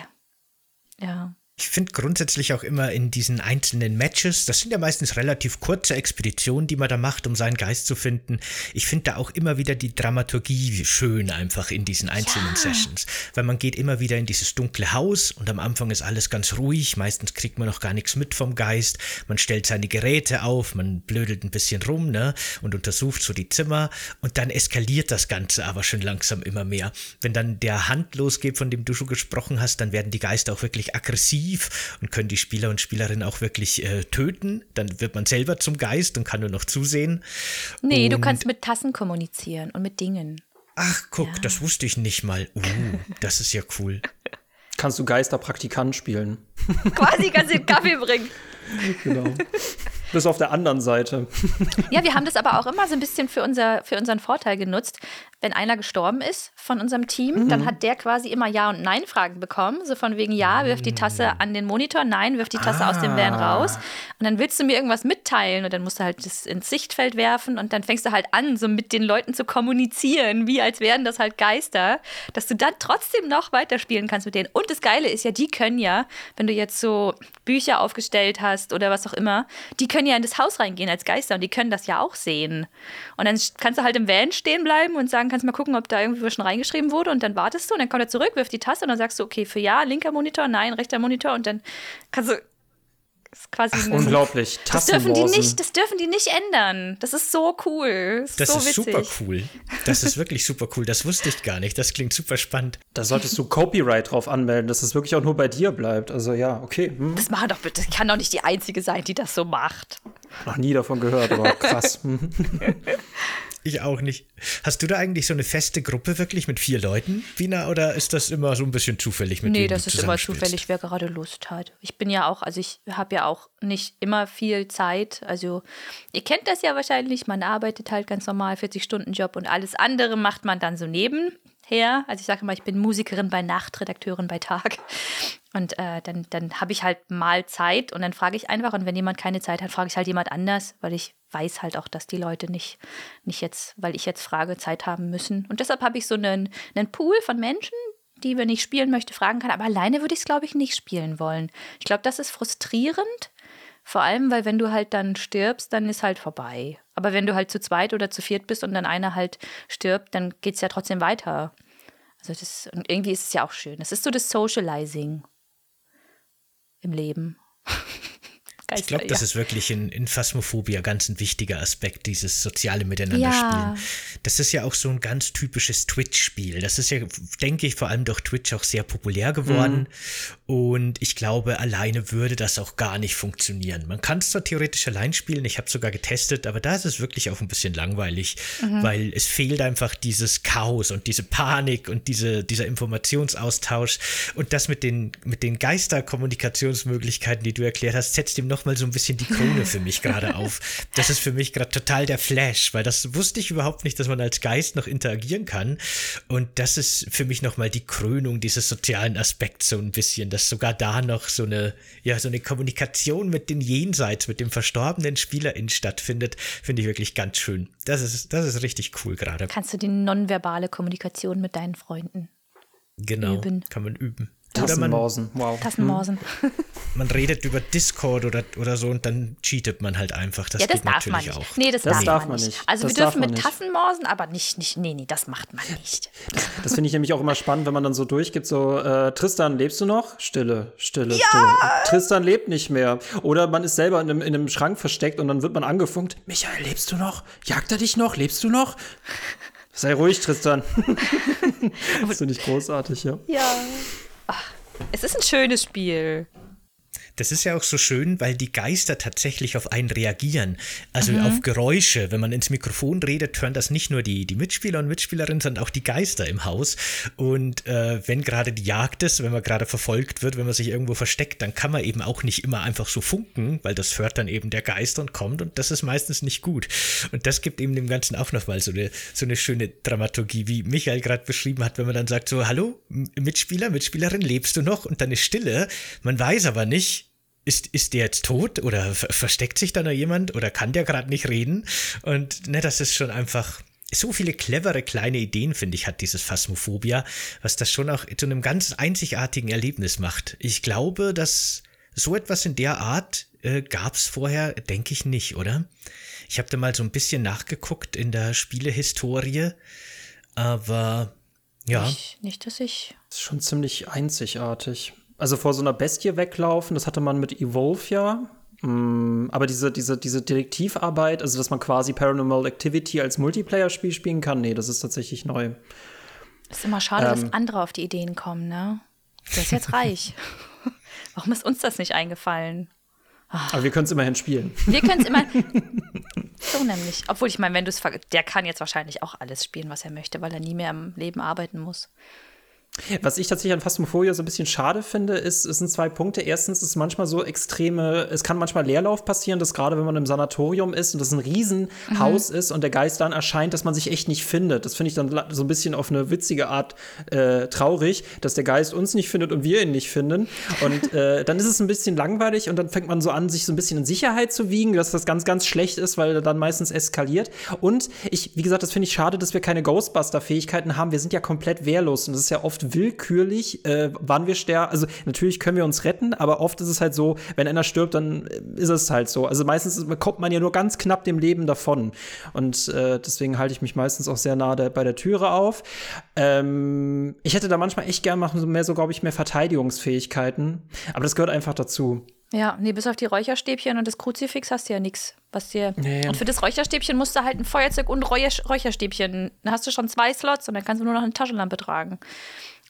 C: Ja.
A: Ich finde grundsätzlich auch immer in diesen einzelnen Matches, das sind ja meistens relativ kurze Expeditionen, die man da macht, um seinen Geist zu finden. Ich finde da auch immer wieder die Dramaturgie schön einfach in diesen einzelnen ja. Sessions, weil man geht immer wieder in dieses dunkle Haus und am Anfang ist alles ganz ruhig, meistens kriegt man noch gar nichts mit vom Geist, man stellt seine Geräte auf, man blödelt ein bisschen rum, ne, und untersucht so die Zimmer und dann eskaliert das Ganze aber schon langsam immer mehr. Wenn dann der Hand losgeht, von dem du schon gesprochen hast, dann werden die Geister auch wirklich aggressiv aktiv und können die Spieler und Spielerinnen auch wirklich äh, töten. Dann wird man selber zum Geist und kann nur noch zusehen.
C: Nee, und du kannst mit Tassen kommunizieren und mit Dingen.
A: Ach, guck, ja. das wusste ich nicht mal. Uh, das ist ja cool.
B: Kannst du Geisterpraktikant spielen?
C: Quasi kannst du den Kaffee bringen.
B: Genau. Bis auf der anderen Seite.
C: Ja, wir haben das aber auch immer so ein bisschen für, unser, für unseren Vorteil genutzt wenn einer gestorben ist von unserem Team, mhm. dann hat der quasi immer Ja- und Nein-Fragen bekommen. So von wegen Ja, wirf die Tasse an den Monitor, Nein, wirf die Tasse ah. aus dem Van ah. raus. Und dann willst du mir irgendwas mitteilen und dann musst du halt das ins Sichtfeld werfen und dann fängst du halt an, so mit den Leuten zu kommunizieren, wie als wären das halt Geister, dass du dann trotzdem noch weiterspielen kannst mit denen. Und das Geile ist ja, die können ja, wenn du jetzt so Bücher aufgestellt hast oder was auch immer, die können ja in das Haus reingehen als Geister und die können das ja auch sehen. Und dann kannst du halt im Van stehen bleiben und sagen, kannst mal gucken, ob da irgendwie schon reingeschrieben wurde und dann wartest du und dann kommt er zurück, wirft die Taste und dann sagst du, okay, für ja, linker Monitor, nein, rechter Monitor und dann kannst du
B: ist quasi Ach, unglaublich.
C: Das dürfen, die nicht, das dürfen die nicht ändern. Das ist so cool. Das,
A: das
C: so
A: ist
C: witzig.
A: super cool. Das ist wirklich super cool. Das wusste ich gar nicht. Das klingt super spannend.
B: Da solltest du Copyright drauf anmelden, dass es wirklich auch nur bei dir bleibt. Also ja, okay. Hm.
C: Das machen doch bitte. Das kann doch nicht die einzige sein, die das so macht.
B: Noch nie davon gehört, aber krass.
A: Ich auch nicht. Hast du da eigentlich so eine feste Gruppe wirklich mit vier Leuten, Wiener, oder ist das immer so ein bisschen zufällig mit
C: Nee, das ist immer zufällig, wer gerade Lust hat. Ich bin ja auch, also ich habe ja auch nicht immer viel Zeit. Also ihr kennt das ja wahrscheinlich, man arbeitet halt ganz normal 40-Stunden-Job und alles andere macht man dann so nebenher. Also ich sage immer, ich bin Musikerin bei Nacht, Redakteurin bei Tag. Und äh, dann, dann habe ich halt mal Zeit und dann frage ich einfach. Und wenn jemand keine Zeit hat, frage ich halt jemand anders, weil ich weiß halt auch, dass die Leute nicht, nicht jetzt, weil ich jetzt frage, Zeit haben müssen. Und deshalb habe ich so einen, einen Pool von Menschen, die, wenn ich spielen möchte, fragen kann. Aber alleine würde ich es, glaube ich, nicht spielen wollen. Ich glaube, das ist frustrierend. Vor allem, weil wenn du halt dann stirbst, dann ist halt vorbei. Aber wenn du halt zu zweit oder zu viert bist und dann einer halt stirbt, dann geht es ja trotzdem weiter. Also das, und irgendwie ist es ja auch schön. Das ist so das Socializing im Leben.
A: Geist, ich glaube, das ist wirklich in, in Phasmophobia ganz ein wichtiger Aspekt, dieses soziale Miteinanderspielen. Ja. Das ist ja auch so ein ganz typisches Twitch-Spiel. Das ist ja, denke ich, vor allem durch Twitch auch sehr populär geworden. Mhm. Und ich glaube, alleine würde das auch gar nicht funktionieren. Man kann es zwar theoretisch allein spielen, ich habe sogar getestet, aber da ist es wirklich auch ein bisschen langweilig, mhm. weil es fehlt einfach dieses Chaos und diese Panik und diese, dieser Informationsaustausch. Und das mit den, mit den Geisterkommunikationsmöglichkeiten, die du erklärt hast, setzt ihm noch nochmal so ein bisschen die Krone für mich gerade auf. Das ist für mich gerade total der Flash, weil das wusste ich überhaupt nicht, dass man als Geist noch interagieren kann. Und das ist für mich nochmal die Krönung dieses sozialen Aspekts so ein bisschen, dass sogar da noch so eine, ja, so eine Kommunikation mit den Jenseits, mit dem verstorbenen SpielerInnen stattfindet, finde ich wirklich ganz schön. Das ist, das ist richtig cool gerade.
C: Kannst du die nonverbale Kommunikation mit deinen Freunden
A: Genau, üben. kann man üben.
B: Tassenmausen, wow.
C: Tassenmausen.
A: Hm. Man redet über Discord oder, oder so und dann cheatet man halt einfach. Das, ja, das geht darf natürlich man
C: nicht.
A: auch.
C: Nee, das, das darf, darf, man nicht. Also das wir dürfen mit nicht. Tassenmausen, aber nicht, nicht, nee, nee, das macht man nicht.
B: Das, das finde ich nämlich auch immer spannend, wenn man dann so durchgibt, so, äh, Tristan, lebst du noch? Stille, Stille, ja! Stille. Tristan lebt nicht mehr. Oder man ist selber in einem, in einem Schrank versteckt und dann wird man angefunkt. Michael, lebst du noch? Jagt er dich noch? Lebst du noch? Sei ruhig, Tristan. das finde ich großartig, ja.
C: Ja. Ach, es ist ein schönes Spiel.
A: Das ist ja auch so schön, weil die Geister tatsächlich auf einen reagieren. Also mhm. auf Geräusche. Wenn man ins Mikrofon redet, hören das nicht nur die, die Mitspieler und Mitspielerinnen, sondern auch die Geister im Haus. Und äh, wenn gerade die Jagd ist, wenn man gerade verfolgt wird, wenn man sich irgendwo versteckt, dann kann man eben auch nicht immer einfach so funken, weil das hört dann eben der Geist und kommt und das ist meistens nicht gut. Und das gibt eben dem Ganzen auch nochmal so eine, so eine schöne Dramaturgie, wie Michael gerade beschrieben hat, wenn man dann sagt so, hallo, Mitspieler, Mitspielerin, lebst du noch? Und dann ist Stille. Man weiß aber nicht, ist, ist der jetzt tot oder versteckt sich da noch jemand oder kann der gerade nicht reden? Und ne, das ist schon einfach so viele clevere kleine Ideen, finde ich, hat dieses Phasmophobia, was das schon auch zu einem ganz einzigartigen Erlebnis macht. Ich glaube, dass so etwas in der Art äh, gab es vorher, denke ich nicht, oder? Ich habe da mal so ein bisschen nachgeguckt in der Spielehistorie, aber ja.
C: Nicht, nicht dass ich.
B: Das ist schon ziemlich einzigartig also vor so einer Bestie weglaufen, das hatte man mit Evolve ja. Mm, aber diese, diese, diese Detektivarbeit, also dass man quasi Paranormal Activity als Multiplayer-Spiel spielen kann, nee, das ist tatsächlich neu.
C: Ist immer schade, ähm, dass andere auf die Ideen kommen, ne? Der ist jetzt reich. Warum ist uns das nicht eingefallen?
B: Aber wir können es immerhin spielen.
C: Wir können es immer. so nämlich. Obwohl ich meine, wenn du es. Der kann jetzt wahrscheinlich auch alles spielen, was er möchte, weil er nie mehr im Leben arbeiten muss.
B: Was ich tatsächlich an Phasmophobia so ein bisschen schade finde, ist, es sind zwei Punkte. Erstens ist es manchmal so extreme, es kann manchmal Leerlauf passieren, dass gerade wenn man im Sanatorium ist und das ein Riesenhaus mhm. ist und der Geist dann erscheint, dass man sich echt nicht findet. Das finde ich dann so ein bisschen auf eine witzige Art äh, traurig, dass der Geist uns nicht findet und wir ihn nicht finden. Und äh, dann ist es ein bisschen langweilig und dann fängt man so an, sich so ein bisschen in Sicherheit zu wiegen, dass das ganz, ganz schlecht ist, weil er dann meistens eskaliert. Und ich, wie gesagt, das finde ich schade, dass wir keine Ghostbuster-Fähigkeiten haben. Wir sind ja komplett wehrlos und das ist ja oft willkürlich, äh, wann wir sterben. Also natürlich können wir uns retten, aber oft ist es halt so, wenn einer stirbt, dann ist es halt so. Also meistens kommt man ja nur ganz knapp dem Leben davon. Und äh, deswegen halte ich mich meistens auch sehr nah der, bei der Türe auf. Ähm, ich hätte da manchmal echt gern machen, mehr so, glaube ich, mehr Verteidigungsfähigkeiten. Aber das gehört einfach dazu.
C: Ja, nee, bis auf die Räucherstäbchen und das Kruzifix hast du ja nichts. Was dir. Nee. Und für das Räucherstäbchen musst du halt ein Feuerzeug und Räucherstäbchen. Dann hast du schon zwei Slots und dann kannst du nur noch eine Taschenlampe tragen.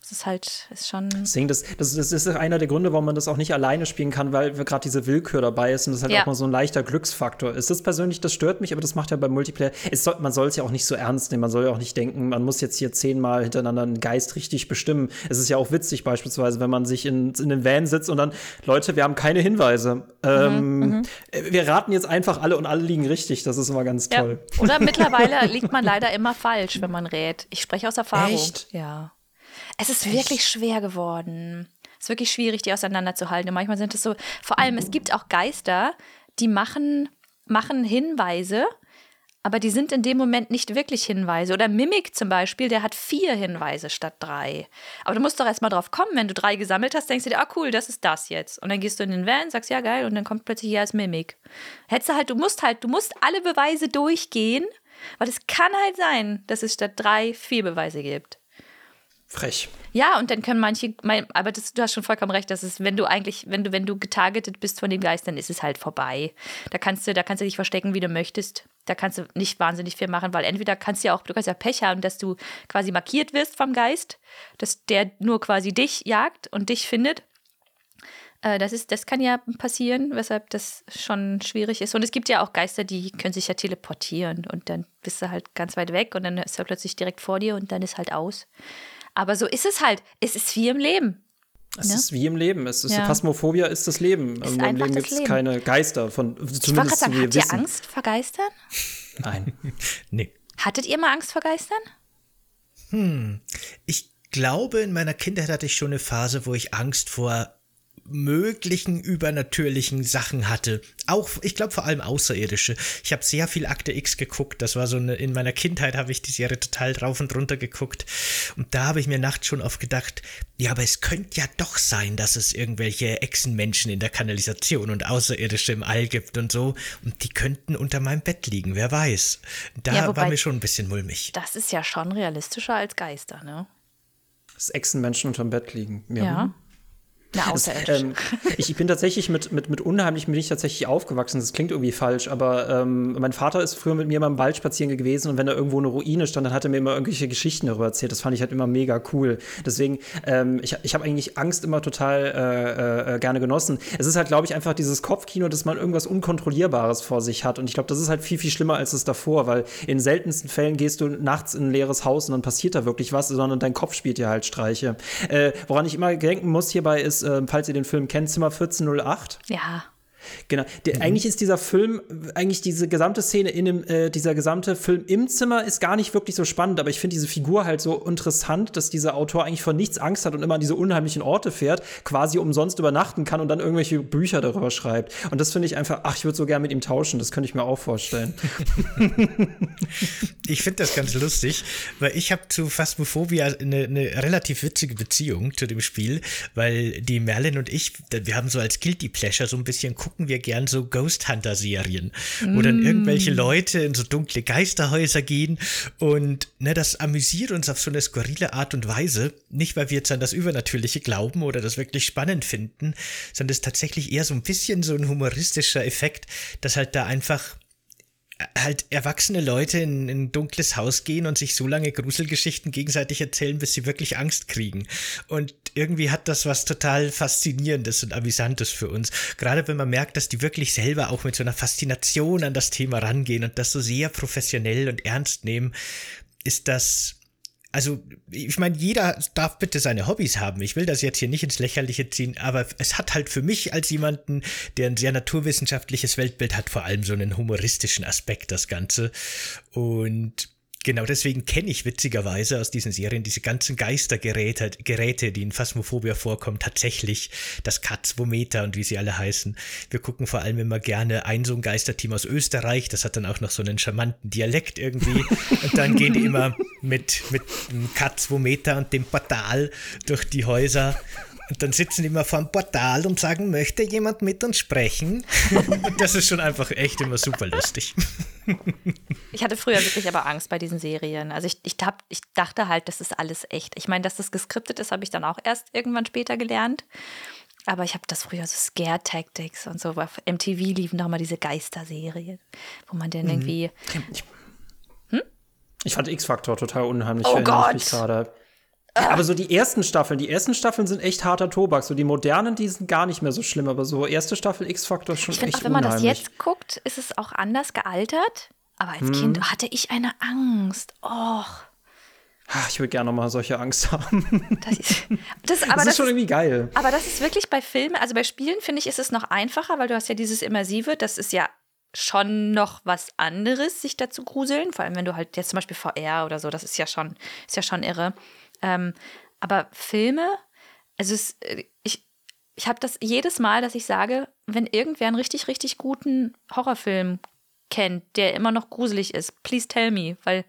C: Das ist halt, ist schon.
B: Deswegen, das, das, das ist einer der Gründe, warum man das auch nicht alleine spielen kann, weil gerade diese Willkür dabei ist und das halt ja. auch mal so ein leichter Glücksfaktor ist. Das persönlich, das stört mich, aber das macht ja beim Multiplayer. Soll, man soll es ja auch nicht so ernst nehmen. Man soll ja auch nicht denken, man muss jetzt hier zehnmal hintereinander einen Geist richtig bestimmen. Es ist ja auch witzig, beispielsweise, wenn man sich in, in den Van sitzt und dann, Leute, wir haben keine Hinweise. Mhm, ähm, mhm. Wir raten jetzt einfach alle und alle liegen richtig. Das ist immer ganz toll.
C: Ja. Oder mittlerweile liegt man leider immer falsch, wenn man rät. Ich spreche aus Erfahrung.
B: Echt?
C: Ja. Es ist Echt? wirklich schwer geworden. Es ist wirklich schwierig, die auseinanderzuhalten. Und manchmal sind es so, vor allem, es gibt auch Geister, die machen, machen Hinweise, aber die sind in dem Moment nicht wirklich Hinweise. Oder Mimik zum Beispiel, der hat vier Hinweise statt drei. Aber du musst doch erstmal drauf kommen, wenn du drei gesammelt hast, denkst du dir, ah cool, das ist das jetzt. Und dann gehst du in den Van, sagst ja geil, und dann kommt plötzlich hier als Mimik. Hättest du halt, du musst halt, du musst alle Beweise durchgehen, weil es kann halt sein, dass es statt drei vier Beweise gibt.
B: Frech.
C: Ja, und dann können manche, aber das, du hast schon vollkommen recht, dass es, wenn du eigentlich, wenn du, wenn du getargetet bist von dem Geist, dann ist es halt vorbei. Da kannst du, da kannst du dich verstecken, wie du möchtest. Da kannst du nicht wahnsinnig viel machen, weil entweder kannst du ja auch, du kannst ja Pech haben, dass du quasi markiert wirst vom Geist, dass der nur quasi dich jagt und dich findet. Äh, das, ist, das kann ja passieren, weshalb das schon schwierig ist. Und es gibt ja auch Geister, die können sich ja teleportieren und dann bist du halt ganz weit weg und dann ist er plötzlich direkt vor dir und dann ist halt aus. Aber so ist es halt. Es ist wie im Leben.
B: Es ne? ist wie im Leben. Es ist ja. Phasmophobia ist das Leben. Ist Im Leben gibt es keine Geister von zumindest ich
C: sagen, habt ihr Angst vor Geistern?
B: Nein.
A: nee.
C: Hattet ihr mal Angst vor Geistern?
A: Hm. Ich glaube, in meiner Kindheit hatte ich schon eine Phase, wo ich Angst vor möglichen übernatürlichen Sachen hatte. Auch, ich glaube vor allem außerirdische. Ich habe sehr viel Akte X geguckt. Das war so eine, in meiner Kindheit habe ich die Serie total drauf und runter geguckt. Und da habe ich mir nachts schon oft gedacht, ja, aber es könnte ja doch sein, dass es irgendwelche Echsenmenschen in der Kanalisation und Außerirdische im All gibt und so. Und die könnten unter meinem Bett liegen, wer weiß. Da ja, war mir schon ein bisschen mulmig.
C: Das ist ja schon realistischer als Geister, ne?
B: Dass Echsenmenschen unterm Bett liegen.
C: ja. ja. Außerirdisch.
B: Ähm, ich bin tatsächlich mit, mit, mit unheimlich bin ich tatsächlich aufgewachsen. Das klingt irgendwie falsch, aber ähm, mein Vater ist früher mit mir mal im Wald spazieren gewesen und wenn da irgendwo eine Ruine stand, dann hat er mir immer irgendwelche Geschichten darüber erzählt. Das fand ich halt immer mega cool. Deswegen, ähm, ich, ich habe eigentlich Angst immer total äh, äh, gerne genossen. Es ist halt, glaube ich, einfach dieses Kopfkino, dass man irgendwas Unkontrollierbares vor sich hat. Und ich glaube, das ist halt viel, viel schlimmer als es davor, weil in seltensten Fällen gehst du nachts in ein leeres Haus und dann passiert da wirklich was, sondern dein Kopf spielt dir halt Streiche. Äh, woran ich immer denken muss hierbei ist, äh, falls ihr den Film kennt, Zimmer 1408.
C: Ja.
B: Genau. Der, mhm. Eigentlich ist dieser Film, eigentlich diese gesamte Szene in dem, äh, dieser gesamte Film im Zimmer ist gar nicht wirklich so spannend, aber ich finde diese Figur halt so interessant, dass dieser Autor eigentlich vor nichts Angst hat und immer an diese unheimlichen Orte fährt, quasi umsonst übernachten kann und dann irgendwelche Bücher darüber schreibt. Und das finde ich einfach, ach, ich würde so gerne mit ihm tauschen, das könnte ich mir auch vorstellen.
A: ich finde das ganz lustig, weil ich habe zu Phasmophobia eine, eine relativ witzige Beziehung zu dem Spiel, weil die Merlin und ich, wir haben so als Guilty Pleasure so ein bisschen gucken, gucken wir gern so Ghost Hunter Serien, wo dann irgendwelche mm. Leute in so dunkle Geisterhäuser gehen und ne, das amüsiert uns auf so eine skurrile Art und Weise. Nicht, weil wir jetzt an das Übernatürliche glauben oder das wirklich spannend finden, sondern es ist tatsächlich eher so ein bisschen so ein humoristischer Effekt, dass halt da einfach halt erwachsene Leute in, in, ein dunkles Haus gehen und sich so lange Gruselgeschichten gegenseitig erzählen, bis sie wirklich Angst kriegen. Und irgendwie hat das was total Faszinierendes und Amüsantes für uns. Gerade wenn man merkt, dass die wirklich selber auch mit so einer Faszination an das Thema rangehen und das so sehr professionell und ernst nehmen, ist das also ich meine, jeder darf bitte seine Hobbys haben. Ich will das jetzt hier nicht ins Lächerliche ziehen, aber es hat halt für mich als jemanden, der ein sehr naturwissenschaftliches Weltbild hat, vor allem so einen humoristischen Aspekt, das Ganze. Und Genau, deswegen kenne ich witzigerweise aus diesen Serien diese ganzen Geistergeräte, Geräte, die in Phasmophobia vorkommen, tatsächlich das Katzwometer und wie sie alle heißen. Wir gucken vor allem immer gerne ein so ein Geisterteam aus Österreich, das hat dann auch noch so einen charmanten Dialekt irgendwie und dann gehen die immer mit, mit dem Katzwometer und dem Portal durch die Häuser und dann sitzen die immer vor dem Portal und sagen, möchte jemand mit uns sprechen? Das ist schon einfach echt immer super lustig.
C: Ich hatte früher wirklich aber Angst bei diesen Serien. Also ich, ich, hab, ich dachte halt, das ist alles echt. Ich meine, dass das geskriptet ist, habe ich dann auch erst irgendwann später gelernt. Aber ich habe das früher so Scare Tactics und so. Auf MTV liefen doch mal diese Geisterserien, wo man dann mhm. irgendwie.
B: Ich, hm? ich fand X-Factor total unheimlich.
C: Oh Gott!
B: Aber so die ersten Staffeln, die ersten Staffeln sind echt harter Tobak. So die modernen, die sind gar nicht mehr so schlimm. Aber so erste Staffel X-Factor ist schon ich echt auch,
C: wenn
B: man
C: unheimlich. das jetzt guckt, ist es auch anders gealtert. Aber als hm. Kind hatte ich eine Angst. Och.
B: Ich würde gerne mal solche Angst haben.
C: Das ist, das, aber
B: das ist schon irgendwie geil.
C: Aber das ist wirklich bei Filmen, also bei Spielen finde ich, ist es noch einfacher, weil du hast ja dieses Immersive, das ist ja schon noch was anderes, sich dazu gruseln. Vor allem, wenn du halt jetzt zum Beispiel VR oder so, das ist ja schon, ist ja schon irre. Ähm, aber Filme, also es, äh, ich, ich habe das jedes Mal, dass ich sage, wenn irgendwer einen richtig, richtig guten Horrorfilm kennt, der immer noch gruselig ist, please tell me, weil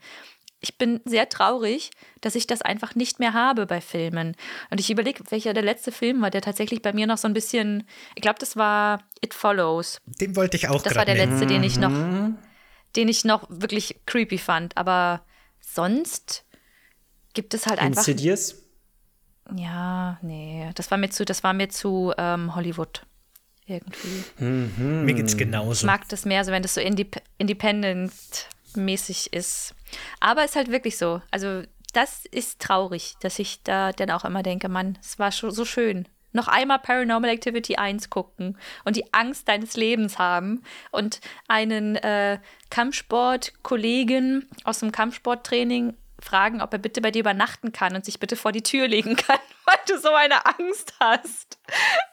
C: ich bin sehr traurig, dass ich das einfach nicht mehr habe bei Filmen. Und ich überlege, welcher der letzte Film war, der tatsächlich bei mir noch so ein bisschen, ich glaube, das war It Follows.
A: Den wollte ich auch
C: Das war der nennen. letzte, den ich noch, mhm. den ich noch wirklich creepy fand. Aber sonst gibt es halt einfach.
B: Insidious?
C: Ja, nee, das war mir zu, das war mir zu ähm, Hollywood irgendwie.
A: Mhm. Mir geht's genauso.
C: Ich mag das mehr, so wenn das so indep independent-mäßig ist. Aber es ist halt wirklich so. Also, das ist traurig, dass ich da dann auch immer denke, Mann, es war schon so schön. Noch einmal Paranormal Activity 1 gucken und die Angst deines Lebens haben und einen äh, Kampfsport-Kollegen aus dem Kampfsporttraining fragen, ob er bitte bei dir übernachten kann und sich bitte vor die Tür legen kann, weil du so eine Angst hast,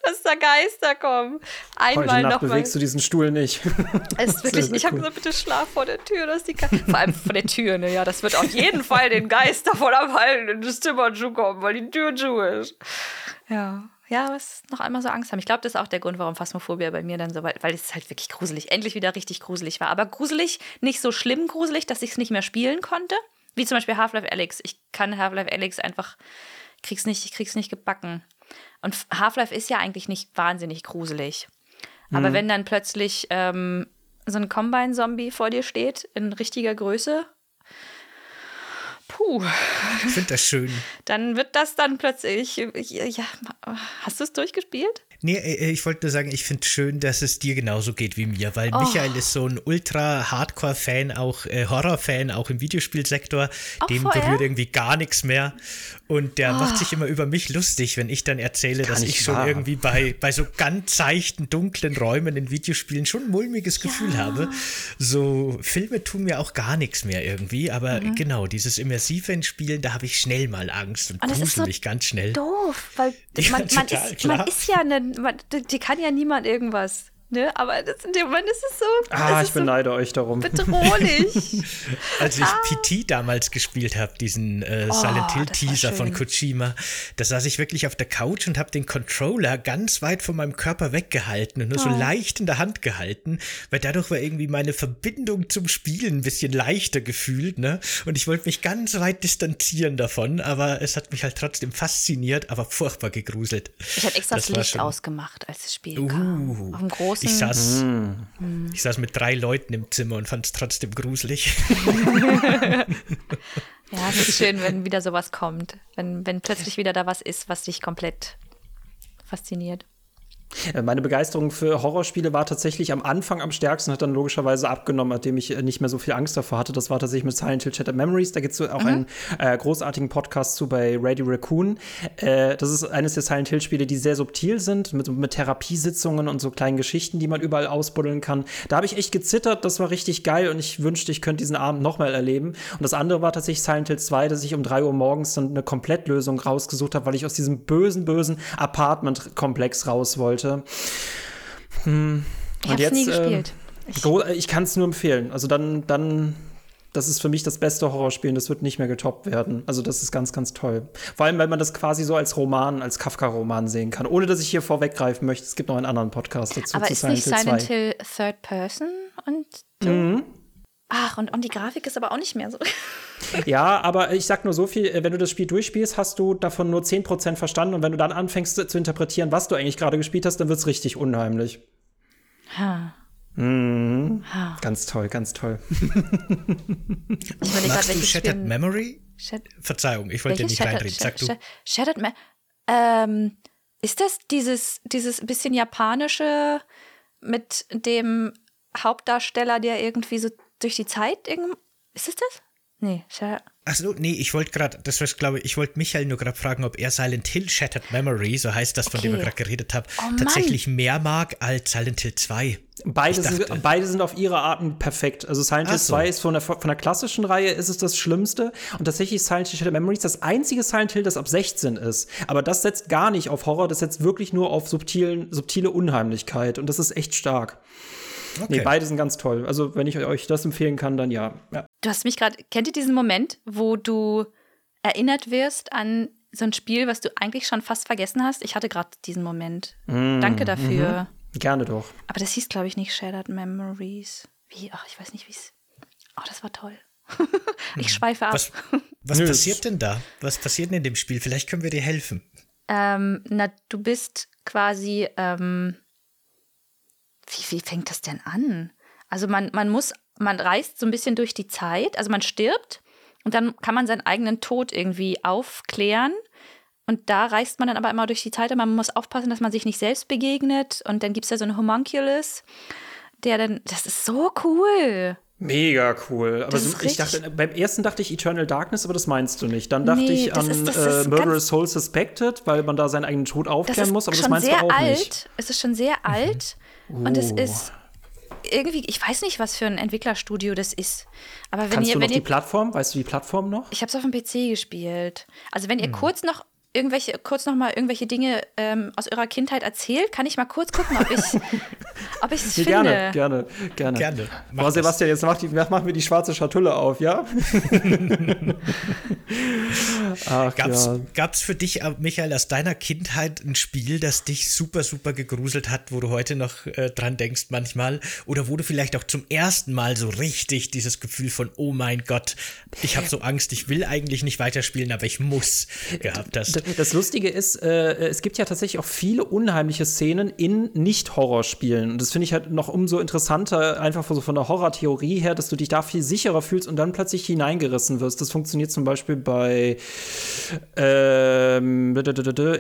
C: dass da Geister kommen.
B: Einmal Heute Nacht noch bewegst mal. du diesen Stuhl nicht.
C: Es ist wirklich, ich habe gesagt, bitte schlaf vor der Tür, dass die vor allem vor der Tür, ne? Ja, das wird auf jeden Fall den Geist davon abhalten, in das Zimmer zu kommen, weil die Tür zu ist. Ja. Ja, was noch einmal so Angst haben. Ich glaube, das ist auch der Grund, warum Phasmophobia bei mir dann so, weil, weil es halt wirklich gruselig, endlich wieder richtig gruselig war. Aber gruselig, nicht so schlimm gruselig, dass ich es nicht mehr spielen konnte. Wie zum Beispiel Half-Life Alyx. Ich kann Half-Life Alyx einfach, krieg's nicht, ich krieg's nicht gebacken. Und Half-Life ist ja eigentlich nicht wahnsinnig gruselig. Aber mhm. wenn dann plötzlich ähm, so ein Combine-Zombie vor dir steht, in richtiger Größe, puh, Puh.
A: Ich finde das schön.
C: Dann wird das dann plötzlich. Ja, hast du es durchgespielt?
A: Nee, äh, ich wollte nur sagen, ich finde es schön, dass es dir genauso geht wie mir, weil oh. Michael ist so ein ultra-Hardcore-Fan, auch äh, Horror-Fan, auch im Videospielsektor. Auch Dem vorher? berührt irgendwie gar nichts mehr. Und der oh. macht sich immer über mich lustig, wenn ich dann erzähle, dass ich schon wahr. irgendwie bei, bei so ganz seichten, dunklen Räumen in Videospielen schon ein mulmiges ja. Gefühl habe. So Filme tun mir auch gar nichts mehr irgendwie, aber mhm. genau, dieses immersive in Spielen, da habe ich schnell mal Angst und, und grusel mich so ganz schnell.
C: Doof, weil ja, man, man, ist, man ist ja eine, man, die kann ja niemand irgendwas. Ne? Aber das, in dem Moment ist es so.
B: Ah,
C: ich
B: beneide so euch darum.
C: Bedrohlich.
A: Als ich ah. PT damals gespielt habe, diesen äh, oh, Silent Hill Teaser von Kojima, da saß ich wirklich auf der Couch und habe den Controller ganz weit von meinem Körper weggehalten und nur oh. so leicht in der Hand gehalten, weil dadurch war irgendwie meine Verbindung zum Spielen ein bisschen leichter gefühlt. Ne? Und ich wollte mich ganz weit distanzieren davon, aber es hat mich halt trotzdem fasziniert, aber furchtbar gegruselt.
C: Ich habe extra das, das Licht ausgemacht, als das Spiel uh. kam. Auf dem großen
A: ich saß, mm. ich saß mit drei Leuten im Zimmer und fand es trotzdem gruselig.
C: ja, es ist schön, wenn wieder sowas kommt. Wenn, wenn plötzlich wieder da was ist, was dich komplett fasziniert.
B: Äh, meine Begeisterung für Horrorspiele war tatsächlich am Anfang am stärksten, hat dann logischerweise abgenommen, nachdem ich äh, nicht mehr so viel Angst davor hatte. Das war tatsächlich mit Silent Hill Shattered Memories. Da gibt es auch mhm. einen äh, großartigen Podcast zu bei Radio Raccoon. Äh, das ist eines der Silent Hill-Spiele, die sehr subtil sind, mit, mit Therapiesitzungen und so kleinen Geschichten, die man überall ausbuddeln kann. Da habe ich echt gezittert, das war richtig geil und ich wünschte, ich könnte diesen Abend nochmal erleben. Und das andere war tatsächlich Silent Hill 2, dass ich um 3 Uhr morgens dann eine Komplettlösung rausgesucht habe, weil ich aus diesem bösen, bösen Apartment-Komplex raus wollte wollte.
C: Hm. Ich habe nie gespielt.
B: Äh, ich kann es nur empfehlen. Also dann, dann, das ist für mich das beste Horrorspiel und das wird nicht mehr getoppt werden. Also das ist ganz, ganz toll. Vor allem, weil man das quasi so als Roman, als Kafka-Roman sehen kann. Ohne, dass ich hier vorweggreifen möchte. Es gibt noch einen anderen Podcast dazu.
C: Aber zu ist Silent nicht Silent Hill Third Person und mhm. Ach, und, und die Grafik ist aber auch nicht mehr so.
B: Ja, aber ich sag nur so viel, wenn du das Spiel durchspielst, hast du davon nur 10% verstanden und wenn du dann anfängst zu interpretieren, was du eigentlich gerade gespielt hast, dann wird es richtig unheimlich.
C: Ha.
B: Mhm. Ha. Ganz toll, ganz toll.
A: ich Magst grad, du Shattered Spiel Memory? Shat Verzeihung, ich wollte dir nicht Shattered, reinreden. Sag du.
C: Shattered Memory. Ähm, ist das dieses, dieses bisschen japanische mit dem Hauptdarsteller, der irgendwie so durch die Zeit irgendwie. Ist es das? Nee,
A: Achso, nee, ich wollte gerade, das war, glaube ich, ich wollte Michael nur gerade fragen, ob er Silent Hill Shattered Memory, so heißt das, von okay. dem wir gerade geredet haben, oh, tatsächlich mehr mag als Silent Hill 2.
B: Beide sind, beide sind auf ihre Arten perfekt. Also Silent Hill so. 2 ist von der, von der klassischen Reihe ist es das Schlimmste und tatsächlich Silent Hill Shattered Memories das einzige Silent Hill, das ab 16 ist. Aber das setzt gar nicht auf Horror, das setzt wirklich nur auf subtilen, subtile Unheimlichkeit und das ist echt stark. Okay. Nee, beide sind ganz toll. Also, wenn ich euch das empfehlen kann, dann ja. ja.
C: Du hast mich gerade, kennt ihr diesen Moment, wo du erinnert wirst an so ein Spiel, was du eigentlich schon fast vergessen hast? Ich hatte gerade diesen Moment. Mm, Danke dafür.
B: Mhm. Gerne doch.
C: Aber das hieß, glaube ich, nicht Shattered Memories. Wie? Ach, ich weiß nicht, wie es. Oh, das war toll. ich hm. schweife ab.
A: Was, was passiert denn da? Was passiert denn in dem Spiel? Vielleicht können wir dir helfen.
C: Ähm, na, du bist quasi ähm, wie, wie fängt das denn an? Also man, man muss, man reist so ein bisschen durch die Zeit, also man stirbt und dann kann man seinen eigenen Tod irgendwie aufklären. Und da reist man dann aber immer durch die Zeit und man muss aufpassen, dass man sich nicht selbst begegnet. Und dann gibt es ja so einen Homunculus, der dann, das ist so cool.
B: Mega cool. Aber so, ich dachte, beim ersten dachte ich Eternal Darkness, aber das meinst du nicht. Dann dachte nee, ich an ist, äh, Murderous Soul Suspected, weil man da seinen eigenen Tod aufklären muss, aber das meinst du auch alt. nicht.
C: Es ist schon sehr mhm. alt uh. und es ist irgendwie, ich weiß nicht, was für ein Entwicklerstudio das ist. Aber wenn
B: Kannst
C: ihr,
B: du noch
C: wenn ihr,
B: die Plattform? Weißt du die Plattform noch?
C: Ich habe es auf dem PC gespielt. Also wenn ihr hm. kurz noch irgendwelche, kurz noch mal irgendwelche Dinge ähm, aus eurer Kindheit erzählt, kann ich mal kurz gucken, ob ich ob ich es nee,
B: finde. Gerne, gerne, gerne. gerne. Boah, Sebastian, jetzt mach, die, mach mir die schwarze Schatulle auf, ja?
A: Ach, gab's, ja. gab's für dich, äh, Michael, aus deiner Kindheit ein Spiel, das dich super, super gegruselt hat, wo du heute noch äh, dran denkst manchmal? Oder wo du vielleicht auch zum ersten Mal so richtig dieses Gefühl von, oh mein Gott, ich habe so Angst, ich will eigentlich nicht weiterspielen, aber ich muss gehabt hast?
B: Das Lustige ist, äh, es gibt ja tatsächlich auch viele unheimliche Szenen in Nicht-Horrorspielen. Und das finde ich halt noch umso interessanter, einfach so von der Horror-Theorie her, dass du dich da viel sicherer fühlst und dann plötzlich hineingerissen wirst. Das funktioniert zum Beispiel bei ähm,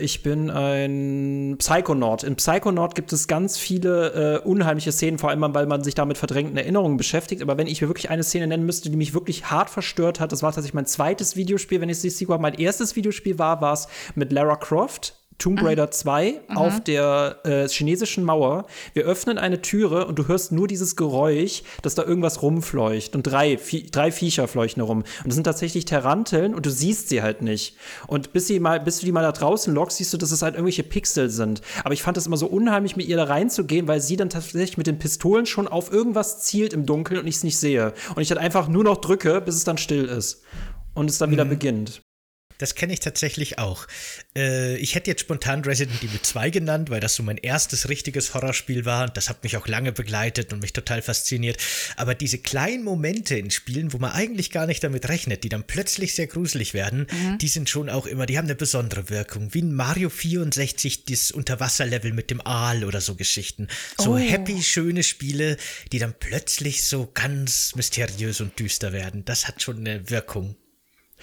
B: Ich bin ein Psychonaut. In Psychonaut gibt es ganz viele äh, unheimliche Szenen, vor allem weil man sich damit verdrängten Erinnerungen beschäftigt. Aber wenn ich mir wirklich eine Szene nennen müsste, die mich wirklich hart verstört hat, das war tatsächlich mein zweites Videospiel, wenn ich es nicht mein erstes Videospiel war, war es mit Lara Croft. Tomb mhm. Raider 2 mhm. auf der äh, chinesischen Mauer. Wir öffnen eine Türe und du hörst nur dieses Geräusch, dass da irgendwas rumfleucht. Und drei, vie drei Viecher fleuchten rum. Und das sind tatsächlich Taranteln und du siehst sie halt nicht. Und bis, sie mal, bis du die mal da draußen lockst, siehst du, dass es halt irgendwelche Pixel sind. Aber ich fand es immer so unheimlich, mit ihr da reinzugehen, weil sie dann tatsächlich mit den Pistolen schon auf irgendwas zielt im Dunkeln und ich es nicht sehe. Und ich halt einfach nur noch drücke, bis es dann still ist. Und es dann mhm. wieder beginnt.
A: Das kenne ich tatsächlich auch. Äh, ich hätte jetzt spontan Resident Evil 2 genannt, weil das so mein erstes richtiges Horrorspiel war und das hat mich auch lange begleitet und mich total fasziniert. Aber diese kleinen Momente in Spielen, wo man eigentlich gar nicht damit rechnet, die dann plötzlich sehr gruselig werden, mhm. die sind schon auch immer, die haben eine besondere Wirkung. Wie in Mario 64 das Unterwasserlevel mit dem Aal oder so Geschichten. So oh. happy, schöne Spiele, die dann plötzlich so ganz mysteriös und düster werden. Das hat schon eine Wirkung.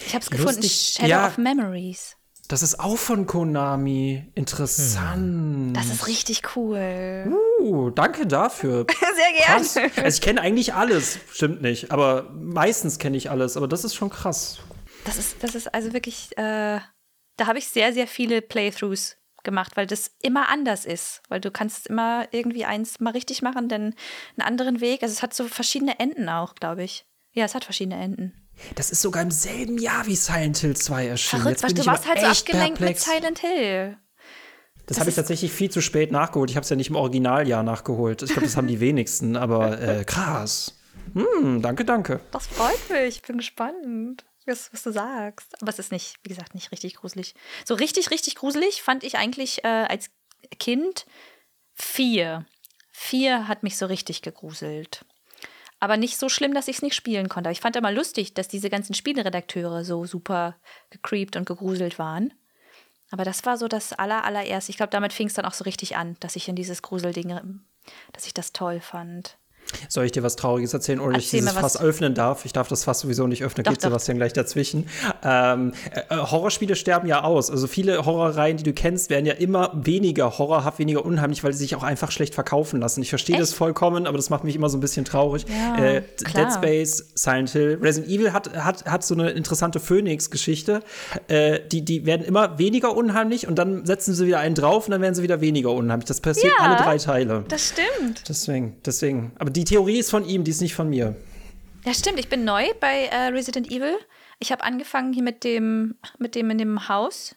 C: Ich habe es gefunden, Shadow ja, of Memories.
B: Das ist auch von Konami. Interessant.
C: Das ist richtig cool.
B: Uh, danke dafür.
C: Sehr gerne.
B: Krass. Also ich kenne eigentlich alles, stimmt nicht, aber meistens kenne ich alles, aber das ist schon krass.
C: Das ist, das ist also wirklich, äh, da habe ich sehr, sehr viele Playthroughs gemacht, weil das immer anders ist. Weil du kannst immer irgendwie eins mal richtig machen, dann einen anderen Weg. Also es hat so verschiedene Enden auch, glaube ich. Ja, es hat verschiedene Enden.
B: Das ist sogar im selben Jahr wie Silent Hill 2 erschienen.
C: Verrückt, weil du warst halt so abgelenkt perplex. mit Silent Hill.
B: Das, das habe ich tatsächlich viel zu spät nachgeholt. Ich habe es ja nicht im Originaljahr nachgeholt. Ich glaube, das haben die wenigsten, aber äh, krass. Hm, danke, danke.
C: Das freut mich. Ich bin gespannt, was, was, du sagst. Aber es ist nicht, wie gesagt, nicht richtig gruselig. So richtig, richtig gruselig fand ich eigentlich äh, als Kind vier. Vier hat mich so richtig gegruselt aber nicht so schlimm, dass ich es nicht spielen konnte. Aber ich fand immer lustig, dass diese ganzen Spieleredakteure so super gecreept und gegruselt waren. Aber das war so das aller, allererste. Ich glaube, damit fing es dann auch so richtig an, dass ich in dieses Gruselding, dass ich das toll fand.
B: Soll ich dir was Trauriges erzählen oder ich dieses Fass öffnen darf? Ich darf das Fass sowieso nicht öffnen, doch, geht doch. Sebastian gleich dazwischen. Ähm, äh, Horrorspiele sterben ja aus. Also viele Horrorreihen, die du kennst, werden ja immer weniger horrorhaft, weniger unheimlich, weil sie sich auch einfach schlecht verkaufen lassen. Ich verstehe das vollkommen, aber das macht mich immer so ein bisschen traurig. Ja, äh, Dead Space, Silent Hill, Resident Evil hat, hat, hat so eine interessante Phoenix-Geschichte. Äh, die, die werden immer weniger unheimlich und dann setzen sie wieder einen drauf und dann werden sie wieder weniger unheimlich. Das passiert ja, alle drei Teile.
C: Das stimmt.
B: Deswegen, deswegen. Aber die die Theorie ist von ihm, die ist nicht von mir.
C: Ja, stimmt. Ich bin neu bei äh, Resident Evil. Ich habe angefangen hier mit dem, mit dem in dem Haus.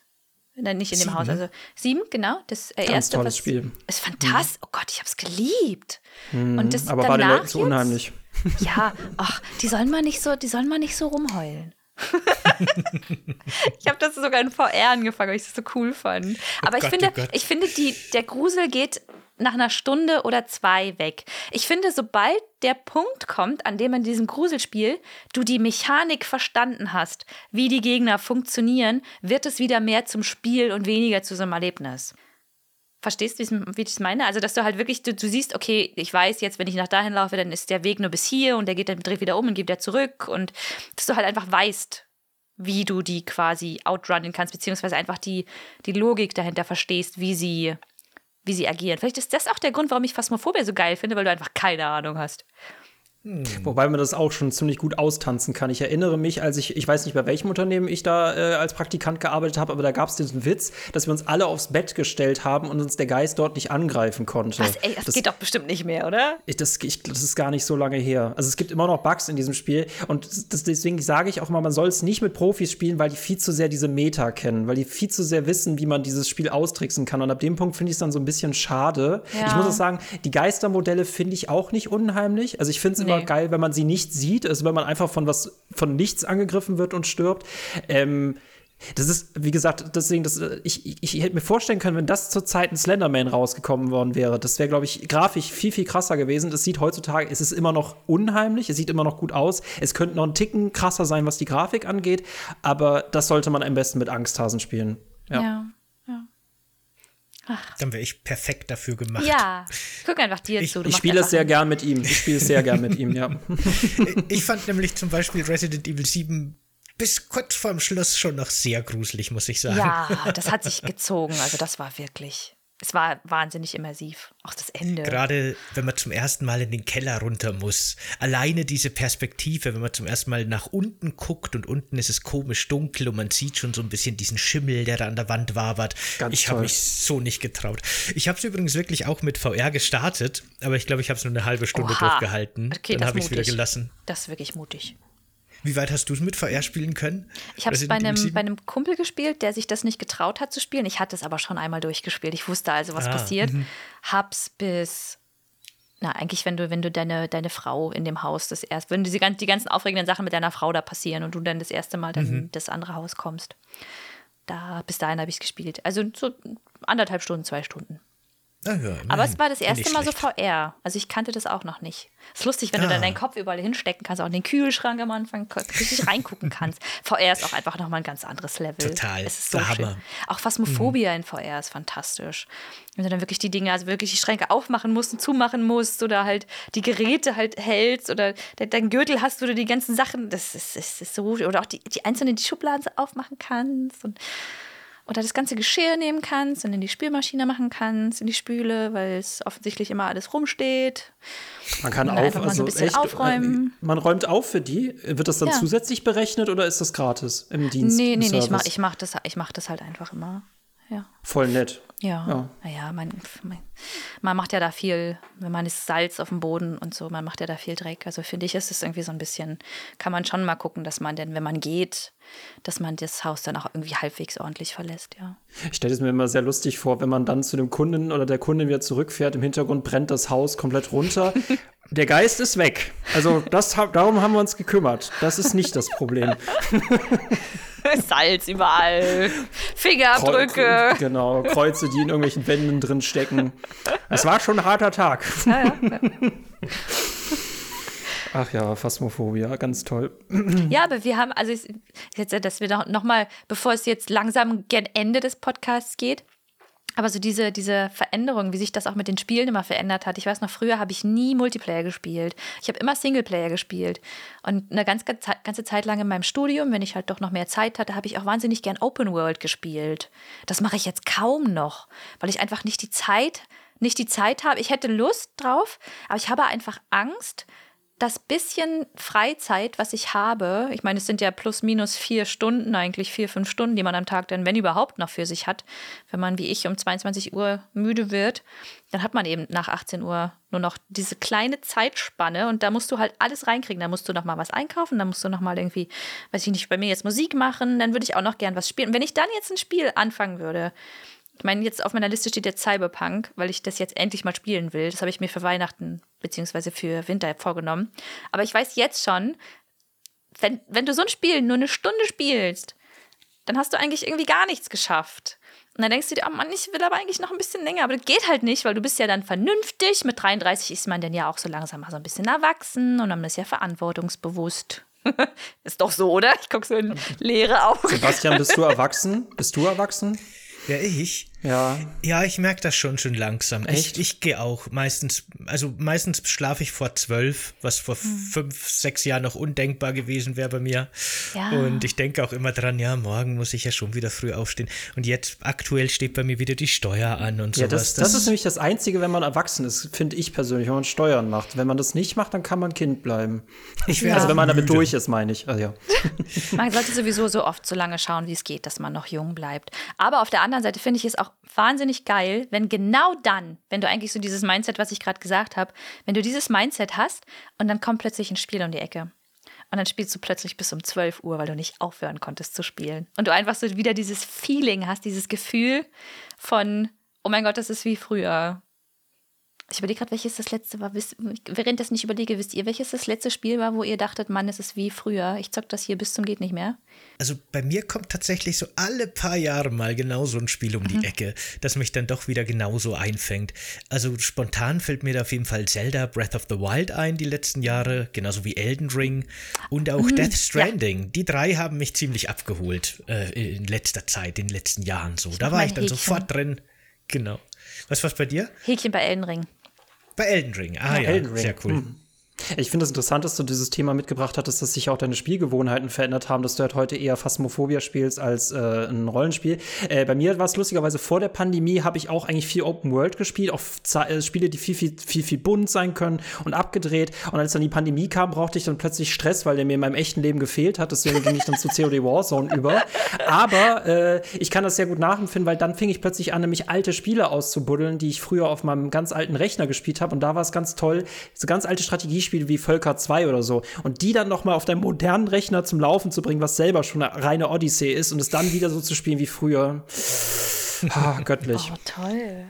C: Nein, nicht in dem sieben, Haus, also sieben, genau. Das äh,
B: Ganz
C: erste.
B: tolles was, Spiel.
C: Ist fantastisch. Mhm. Oh Gott, ich habe es geliebt.
B: Mhm, Und das aber war den Leuten zu unheimlich.
C: Ja, ach, die sollen mal nicht so, die sollen mal nicht so rumheulen. ich habe das sogar in VR angefangen, weil ich das so cool fand. Oh aber oh ich, Gott, finde, oh ich finde, die, der Grusel geht nach einer Stunde oder zwei weg. Ich finde, sobald der Punkt kommt, an dem in diesem Gruselspiel du die Mechanik verstanden hast, wie die Gegner funktionieren, wird es wieder mehr zum Spiel und weniger zu so einem Erlebnis. Verstehst du, wie ich es meine? Also, dass du halt wirklich, du, du, siehst, okay, ich weiß jetzt, wenn ich nach dahin laufe, dann ist der Weg nur bis hier und der geht dann dreht wieder um und geht wieder zurück und dass du halt einfach weißt, wie du die quasi outrunnen kannst, beziehungsweise einfach die, die Logik dahinter verstehst, wie sie wie sie agieren. Vielleicht ist das auch der Grund, warum ich Phasmophobia so geil finde, weil du einfach keine Ahnung hast.
B: Hm. Wobei man das auch schon ziemlich gut austanzen kann. Ich erinnere mich, als ich, ich weiß nicht, bei welchem Unternehmen ich da äh, als Praktikant gearbeitet habe, aber da gab es diesen Witz, dass wir uns alle aufs Bett gestellt haben und uns der Geist dort nicht angreifen konnte.
C: Was, ey, das, das geht doch bestimmt nicht mehr, oder?
B: Ich, das, ich, das ist gar nicht so lange her. Also es gibt immer noch Bugs in diesem Spiel und das, deswegen sage ich auch mal, man soll es nicht mit Profis spielen, weil die viel zu sehr diese Meta kennen, weil die viel zu sehr wissen, wie man dieses Spiel austricksen kann. Und ab dem Punkt finde ich es dann so ein bisschen schade. Ja. Ich muss auch sagen, die Geistermodelle finde ich auch nicht unheimlich. Also ich finde es nee. immer geil, wenn man sie nicht sieht, also wenn man einfach von was, von nichts angegriffen wird und stirbt. Ähm, das ist, wie gesagt, deswegen, das, ich, ich, ich, hätte mir vorstellen können, wenn das zur Zeit ein Slenderman rausgekommen worden wäre, das wäre, glaube ich, grafisch viel, viel krasser gewesen. Das sieht heutzutage, es ist immer noch unheimlich, es sieht immer noch gut aus. Es könnte noch ein Ticken krasser sein, was die Grafik angeht, aber das sollte man am besten mit Angsthasen spielen. Ja.
C: ja. Ja.
A: Dann wäre ich perfekt dafür gemacht.
C: Ja, guck einfach dir
A: Ich-
C: zu. du
B: Ich spiele es sehr gern mit ihm. Ich spiele es sehr gern mit ihm, ja.
A: Ich fand nämlich zum Beispiel Resident Evil 7 bis kurz vorm Schluss schon noch sehr gruselig, muss ich sagen.
C: Ja, das hat sich gezogen. Also das war wirklich, es war wahnsinnig immersiv. Auch das Ende.
A: Gerade wenn man zum ersten Mal in den Keller runter muss. Alleine diese Perspektive, wenn man zum ersten Mal nach unten guckt und unten ist es komisch dunkel und man sieht schon so ein bisschen diesen Schimmel, der da an der Wand wabert.
B: Ganz
A: ich habe mich so nicht getraut. Ich habe es übrigens wirklich auch mit VR gestartet, aber ich glaube, ich habe es nur eine halbe Stunde
C: Oha.
A: durchgehalten.
C: Okay,
A: Dann
C: das
A: habe ich es wieder
C: mutig.
A: gelassen.
C: Das ist wirklich mutig.
A: Wie weit hast du es mit VR spielen können?
C: Ich habe es bei einem,
A: 7?
C: bei einem Kumpel gespielt, der sich das nicht getraut hat zu spielen. Ich hatte es aber schon einmal durchgespielt. Ich wusste also, was
A: Ah,
C: passiert. Hab's bis, na, eigentlich, wenn du, wenn du deine, deine Frau in dem Haus das erst, wenn diese, die ganzen aufregenden Sachen mit deiner Frau da passieren und du dann das erste Mal dann in das andere Haus kommst. Da, bis dahin habe ich es gespielt. Also so anderthalb Stunden, zwei Stunden.
A: Ja,
C: Aber es war das erste Mal so. VR. Also ich kannte das auch noch nicht. ist lustig, wenn du
A: Ah.
C: dann deinen Kopf überall hinstecken kannst, auch in den Kühlschrank am Anfang richtig reingucken kannst. VR ist auch einfach nochmal ein ganz anderes Level.
A: Total.
C: Es ist so
A: Der
C: schön.
A: Hammer.
C: Auch Phasmophobia in VR ist fantastisch. Wenn du dann wirklich die Dinge, also wirklich die Schränke aufmachen musst und zumachen musst oder halt die Geräte halt hältst oder de deinen Gürtel hast, wo du die ganzen Sachen, das ist, ist, ist so, oder auch die, die einzelnen die Schubladen aufmachen kannst und oder das ganze Geschirr nehmen kannst und in die Spülmaschine machen kannst, in die Spüle, weil es offensichtlich immer alles rumsteht.
B: Man kann
C: so
B: also
C: ein bisschen
B: echt,
C: aufräumen.
B: Äh, man räumt auf für die. Wird das dann
C: Ja.
B: zusätzlich berechnet oder ist das gratis im Dienst?
C: Nee, nee, nee, ich mach,
B: Service?
C: ich, mach das, ich mach das halt einfach immer. Ja.
B: Voll nett.
C: Ja,
B: Ja.
C: naja, man, man, macht ja da viel, wenn man ist Salz auf dem Boden und so, man macht ja da viel Dreck. Also finde ich, ist es irgendwie so ein bisschen, kann man schon mal gucken, dass man denn, wenn man geht, dass man das Haus dann auch irgendwie halbwegs ordentlich verlässt, ja.
B: Ich stelle es mir immer sehr lustig vor, wenn man dann zu dem Kunden oder der Kundin wieder zurückfährt, im Hintergrund brennt das Haus komplett runter. der Geist ist weg. Also das, darum haben wir uns gekümmert. Das ist nicht das Problem.
C: Salz überall, Fingerabdrücke.
B: Genau, Kreuze, die in irgendwelchen Wänden drin stecken. Es war schon ein harter Tag.
C: Ja, ja.
B: Ach ja, Phasmophobia, ganz toll.
C: Ja, aber wir haben, also ich, jetzt, dass wir noch, noch mal, bevor es jetzt langsam gen Ende des Podcasts geht, aber so diese, diese Veränderung, wie sich das auch mit den Spielen immer verändert hat. Ich weiß noch, früher habe ich nie Multiplayer gespielt. Ich habe immer Singleplayer gespielt. Und eine ganz, ganz, ganze Zeit lang in meinem Studium, wenn ich halt doch noch mehr Zeit hatte, habe ich auch wahnsinnig gern Open World gespielt. Das mache ich jetzt kaum noch, weil ich einfach nicht die Zeit, nicht die Zeit habe. Ich hätte Lust drauf, aber ich habe einfach Angst, das bisschen Freizeit, was ich habe, ich meine, es sind ja plus minus vier Stunden, eigentlich vier, fünf Stunden, die man am Tag dann, wenn überhaupt, noch für sich hat. Wenn man wie ich um 22 Uhr müde wird, dann hat man eben nach 18 Uhr nur noch diese kleine Zeitspanne und da musst du halt alles reinkriegen. Da musst du noch mal was einkaufen, da musst du noch mal irgendwie, weiß ich nicht, bei mir jetzt Musik machen, dann würde ich auch noch gern was spielen. Und wenn ich dann jetzt ein Spiel anfangen würde, ich meine, jetzt auf meiner Liste steht jetzt Cyberpunk, weil ich das jetzt endlich mal spielen will. Das habe ich mir für Weihnachten bzw. für Winter vorgenommen. Aber ich weiß jetzt schon, wenn, wenn du so ein Spiel nur eine Stunde spielst, dann hast du eigentlich irgendwie gar nichts geschafft. Und dann denkst du dir, oh Mann, ich will aber eigentlich noch ein bisschen länger. Aber das geht halt nicht, weil du bist ja dann vernünftig. Mit 33 ist man dann ja auch so langsam mal so ein bisschen erwachsen und man ist ja verantwortungsbewusst. ist doch so, oder? Ich gucke so in leere Augen.
B: Sebastian, bist du erwachsen? Bist du erwachsen?
A: Ja, ich.
B: Ja.
A: Ja, ich merke das schon schon langsam.
B: Echt?
A: Ich, ich gehe auch meistens, also meistens schlafe ich vor zwölf, was vor
C: Hm.
A: fünf, sechs Jahren noch undenkbar gewesen wäre bei mir.
C: Ja.
A: Und ich denke auch immer dran, ja, morgen muss ich ja schon wieder früh aufstehen. Und jetzt aktuell steht bei mir wieder die Steuer an und
B: Ja,
A: sowas.
B: das, das ist nämlich das Einzige, wenn man erwachsen ist, finde ich persönlich, wenn man Steuern macht. Wenn man das nicht macht, dann kann man Kind bleiben.
A: ich wär
B: Also wenn man damit
A: müde.
B: durch ist, meine ich. Also, ja.
C: Man sollte sowieso so oft so lange schauen, wie es geht, dass man noch jung bleibt. Aber auf der anderen Seite finde ich es auch wahnsinnig geil, wenn genau dann, wenn du eigentlich so dieses Mindset, was ich gerade gesagt habe, wenn du dieses Mindset hast und dann kommt plötzlich ein Spiel um die Ecke. Und dann spielst du plötzlich bis um 12 Uhr, weil du nicht aufhören konntest zu spielen. Und du einfach so wieder dieses Feeling hast, dieses Gefühl von, oh mein Gott, das ist wie früher. Ich überlege gerade, welches das letzte war. Während das nicht überlege, wisst ihr, welches das letzte Spiel war, wo ihr dachtet, Mann, es ist wie früher. Ich zock das hier bis zum geht nicht mehr.
A: Also bei mir kommt tatsächlich so alle paar Jahre mal genau so ein Spiel um die
C: Mhm.
A: Ecke, das mich dann doch wieder genauso einfängt. Also spontan fällt mir da auf jeden Fall Zelda Breath of the Wild ein die letzten Jahre, genauso wie Elden Ring und auch
C: Mhm.
A: Death Stranding. Die drei haben mich ziemlich abgeholt äh, in letzter Zeit, in den letzten Jahren so. Da
C: mach
A: war ich dann
C: Häkchen.
A: sofort drin. Genau. Was war's bei dir?
C: Häkchen bei Elden Ring.
A: Bei Elden Ring. Ah ja,
B: Elden Ring.
A: sehr cool.
B: Hm. Ich finde es interessant, dass du dieses Thema mitgebracht hattest, dass sich auch deine Spielgewohnheiten verändert haben, dass du halt heute eher Phasmophobia spielst als äh, ein Rollenspiel. Äh, bei mir war es lustigerweise vor der Pandemie, habe ich auch eigentlich viel Open World gespielt, auch äh, Spiele, die viel, viel, viel, viel bunt sein können und abgedreht. Und als dann die Pandemie kam, brauchte ich dann plötzlich Stress, weil der mir in meinem echten Leben gefehlt hat. Deswegen ging ich dann zu COD Warzone über. Aber äh, ich kann das sehr gut nachempfinden, weil dann fing ich plötzlich an, nämlich alte Spiele auszubuddeln, die ich früher auf meinem ganz alten Rechner gespielt habe. Und da war es ganz toll, so ganz alte Strategiespiele wie Völker 2 oder so. Und die dann noch mal auf deinem modernen Rechner zum Laufen zu bringen, was selber schon eine reine Odyssee ist und es dann wieder so zu spielen wie früher. Ah, göttlich.
C: Oh, toll.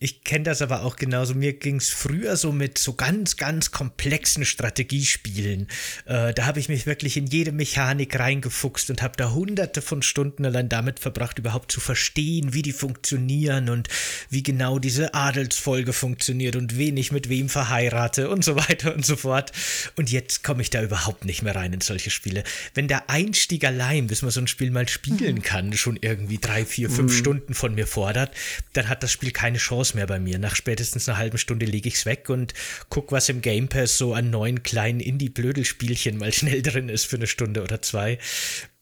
A: Ich kenne das aber auch genauso. Mir ging es früher so mit so ganz, ganz komplexen Strategiespielen. Äh, da habe ich mich wirklich in jede Mechanik reingefuchst und habe da hunderte von Stunden allein damit verbracht, überhaupt zu verstehen, wie die funktionieren und wie genau diese Adelsfolge funktioniert und wen ich mit wem verheirate und so weiter und so fort. Und jetzt komme ich da überhaupt nicht mehr rein in solche Spiele. Wenn der Einstieg allein, bis man so ein Spiel mal spielen kann, schon irgendwie drei, vier, fünf Stunden von mir fordert, dann hat das Spiel keine Chance mehr bei mir. Nach spätestens einer halben Stunde lege ich es weg und guck, was im Game Pass so an neuen kleinen Indie-Blödelspielchen mal schnell drin ist für eine Stunde oder zwei.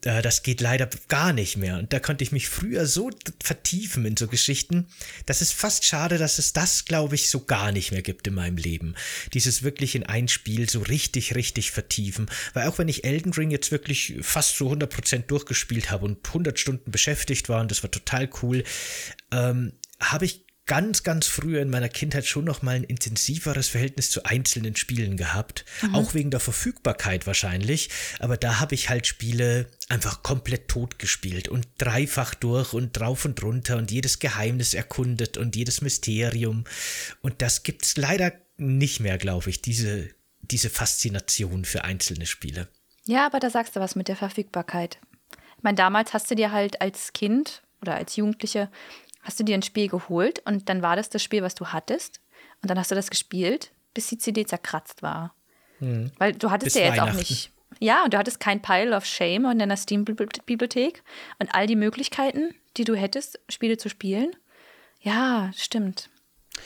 A: Äh, Das geht leider gar nicht mehr. Und da konnte ich mich früher so vertiefen in so Geschichten. Das ist fast schade, dass es das, glaube ich, so gar nicht mehr gibt in meinem Leben. Dieses wirklich in ein Spiel so richtig, richtig vertiefen. Weil auch wenn ich Elden Ring jetzt wirklich fast so 100% durchgespielt habe und 100 Stunden beschäftigt war und das war total cool, ähm, habe ich ganz, ganz früher in meiner Kindheit schon noch mal ein intensiveres Verhältnis zu einzelnen Spielen gehabt. Auch wegen der Verfügbarkeit wahrscheinlich. Aber da habe ich halt Spiele einfach komplett tot gespielt und dreifach durch und drauf und runter und jedes Geheimnis erkundet und jedes Mysterium. Und das gibt's leider nicht mehr, glaube ich, diese, diese Faszination für einzelne Spiele.
C: Ja, aber da sagst du was mit der Verfügbarkeit. Ich meine, damals hast du dir halt als Kind oder als Jugendliche hast du dir ein Spiel geholt und dann war das das Spiel, was du hattest. Und dann hast du das gespielt, bis die CD zerkratzt war. Weil du hattest
A: Bis
C: ja jetzt auch nicht. Ja, und du hattest kein Pile of Shame in deiner Steam-Bibliothek und all die Möglichkeiten, die du hättest, Spiele zu spielen. Ja, stimmt.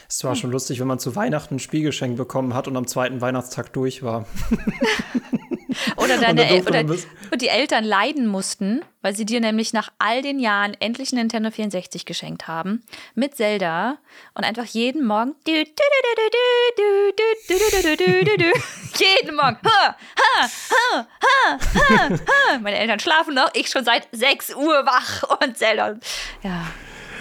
B: Es war schon lustig, wenn man zu Weihnachten ein Spielgeschenk bekommen hat und am zweiten Weihnachtstag durch war.
C: Oder,
B: dann
C: deine oder und die Eltern leiden mussten, weil sie dir nämlich nach all den Jahren endlich einen Nintendo 64 geschenkt haben mit Zelda und einfach jeden Morgen jeden Morgen meine Eltern schlafen noch, ich schon seit 6 Uhr wach und Zelda. Ja,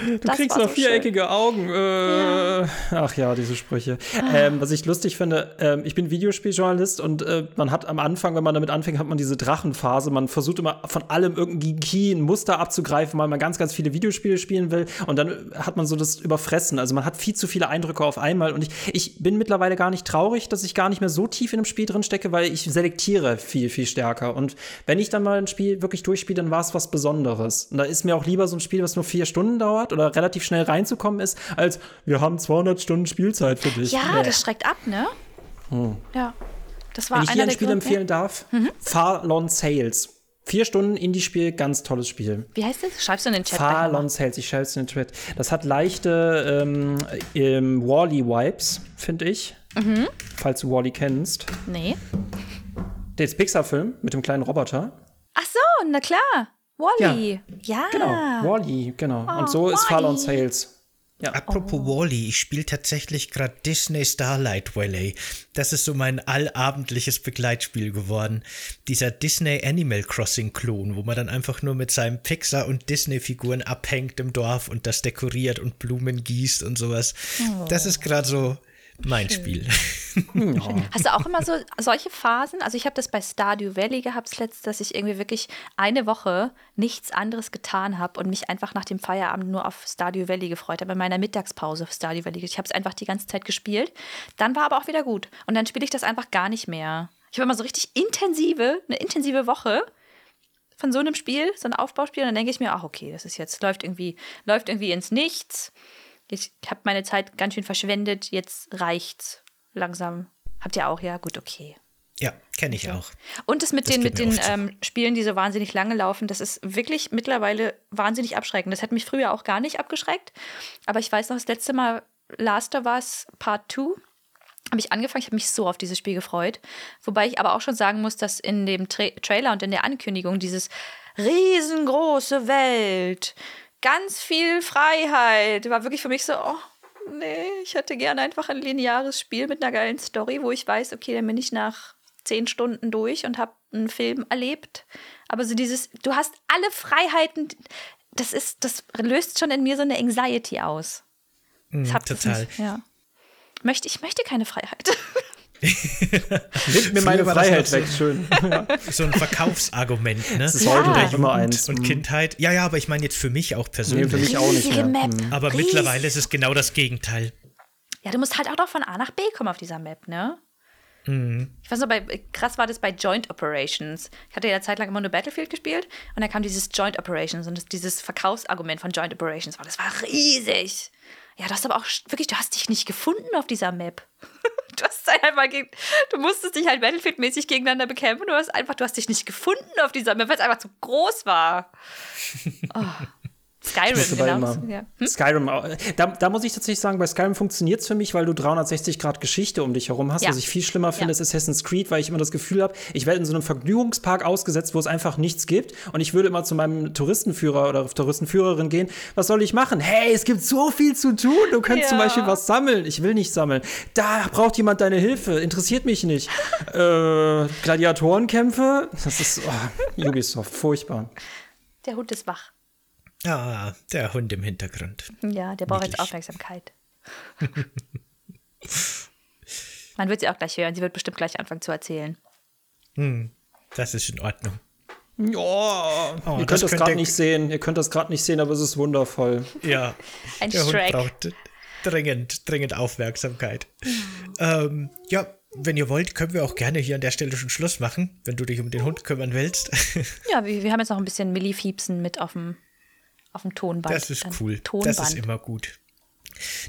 B: Du
C: das
B: kriegst noch viereckige Augen. Äh, Ach ja, diese Sprüche. Ähm, was ich lustig finde, ähm, ich bin Videospieljournalist und äh, man hat am Anfang, wenn man damit anfängt, hat man diese Drachenphase. Man versucht immer von allem irgendein Key, ein Muster abzugreifen, weil man ganz, ganz viele Videospiele spielen will. Und dann hat man so das Überfressen. Also man hat viel zu viele Eindrücke auf einmal. Und ich, ich bin mittlerweile gar nicht traurig, dass ich gar nicht mehr so tief in einem Spiel drin stecke, weil ich selektiere viel, viel stärker. Und wenn ich dann mal ein Spiel wirklich durchspiele, dann war es was Besonderes. Und da ist mir auch lieber so ein Spiel, was nur vier Stunden dauert oder relativ schnell reinzukommen ist, als wir haben 200 Stunden Spielzeit für dich.
C: ja
B: Nee.
C: das schreckt ab ne ja das war
B: Wenn ich dir ein Spiel
C: Gründe-
B: empfehlen darf, Farlon Sales. Vier Stunden Indie-Spiel, ganz tolles Spiel.
C: wie heißt das schreibst du in den Chat
B: Farlon. Sales, ich schreibe es in den Chat. Das hat leichte ähm, ähm, Wally-Vibes, finde ich.
C: Mhm.
B: Falls du Wally kennst.
C: nee
B: Der ist Pixar-Film mit dem kleinen Roboter.
C: ach so na klar Wally ja,
B: Genau, Wally, genau.
C: Oh,
B: Und so ist Farlon
C: Wall-E.
B: Sales. Ja.
A: Apropos Wally, ich spiele tatsächlich gerade Disney Starlight Valley. Das ist so mein allabendliches Begleitspiel geworden. Dieser Disney Animal Crossing Klon, wo man dann einfach nur mit seinen Pixar- und Disney-Figuren abhängt im Dorf und das dekoriert und Blumen gießt und sowas. Das ist gerade so Mein Spiel.
C: Hast du auch immer so solche Phasen? Also ich habe das bei Stardew Valley gehabt zuletzt, dass ich irgendwie wirklich eine Woche nichts anderes getan habe und mich einfach nach dem Feierabend nur auf Stardew Valley gefreut habe. In meiner Mittagspause auf Stardew Valley. Ich habe es einfach die ganze Zeit gespielt. Dann war aber auch wieder gut. Und dann spiele ich das einfach gar nicht mehr. Ich habe immer so richtig intensive, eine intensive Woche von so einem Spiel, so ein Aufbauspiel. Und dann denke ich mir, ach okay, das ist jetzt, läuft irgendwie, läuft irgendwie ins Nichts. Ich habe meine Zeit ganz schön verschwendet, jetzt reicht's langsam. Habt ihr auch, ja? Gut, okay.
A: Ja, kenne ich auch.
C: Und das mit
A: Das
C: den, mit den ähm, Spielen, die so wahnsinnig lange laufen, das ist wirklich mittlerweile wahnsinnig abschreckend. Das hat mich früher auch gar nicht abgeschreckt. Aber ich weiß noch, das letzte Mal Last of Us Part 2 habe ich angefangen. Ich habe mich so auf dieses Spiel gefreut. Wobei ich aber auch schon sagen muss, dass in dem Tra Trailer und in der Ankündigung dieses riesengroße Welt, ganz viel Freiheit, war wirklich für mich so, oh, nee, ich hätte gerne einfach ein lineares Spiel mit einer geilen Story, wo ich weiß, okay, dann bin ich nach zehn Stunden durch und habe einen Film erlebt. Aber so dieses, du hast alle Freiheiten, das ist, das löst schon in mir so eine Anxiety aus. Das
A: Mm, total.
C: Nicht, ja. Möchte, ich möchte keine Freiheit.
B: Nimmt mir meine Freiheit weg, schön.
A: So ein Verkaufsargument, ne?
B: Das ist heute
C: Ja.
B: immer eins.
A: und
B: Mhm.
A: Kindheit. Ja, ja, aber ich meine jetzt für mich auch
B: Nee,
A: persönlich.
B: für mich auch nicht mehr.
C: Map.
B: Mhm.
A: aber
C: Riesig.
A: mittlerweile ist es genau das Gegenteil.
C: Ja, du musst halt auch noch von A nach B kommen auf dieser Map, ne?
A: Mhm.
C: Ich weiß noch, bei, krass war das bei Joint Operations. Ich hatte ja eine Zeit lang immer nur Battlefield gespielt und dann kam dieses Joint Operations und das, dieses Verkaufsargument von Joint Operations war, das war riesig. Ja, du hast aber auch wirklich, du hast dich nicht gefunden auf dieser Map. Du hast halt einfach gegen, du musstest dich halt Battlefield-mäßig gegeneinander bekämpfen. Du hast einfach, du hast dich nicht gefunden auf dieser Map, weil es einfach zu groß war. Oh. Skyrim, genau. Ja. Hm?
B: Skyrim, auch- da, da muss ich tatsächlich sagen, bei Skyrim funktioniert es für mich, weil du 360 Grad Geschichte um dich herum hast.
C: Ja.
B: Was ich viel schlimmer finde,
C: Ja.
B: ist Assassin's Creed, weil ich immer das Gefühl habe, ich werde in so einem Vergnügungspark ausgesetzt, wo es einfach nichts gibt. Und ich würde immer zu meinem Touristenführer oder Touristenführerin gehen. Was soll ich machen? Hey, es gibt so viel zu tun. Du kannst zum. Beispiel was sammeln. Ich will nicht sammeln. Da braucht jemand deine Hilfe. Interessiert mich nicht. äh, Gladiatorenkämpfe? Das ist oh, Ubisoft. Furchtbar.
C: Der Hund ist wach.
A: Ah, der Hund im Hintergrund.
C: Ja, der braucht jetzt. Aufmerksamkeit. Man wird sie auch gleich hören. Sie wird bestimmt gleich anfangen zu erzählen.
A: Das ist in Ordnung.
B: Ja,
A: Oh,
B: ihr
A: das
B: könnt das
A: könnte-
B: gerade nicht sehen. Ihr könnt das gerade nicht sehen, aber es ist wundervoll.
A: Ja,
C: Ein
A: der Hund
C: Shrek.
A: braucht dringend, dringend Aufmerksamkeit. Ähm, ja, wenn ihr wollt, können wir auch gerne hier an der Stelle schon Schluss machen, wenn du dich um den Hund kümmern willst.
C: Ja, wir, wir haben jetzt noch ein bisschen Millifiepsen mit auf dem, auf dem Tonband.
A: Das ist
C: Dann
A: cool.
C: Tonband.
A: Das ist immer gut.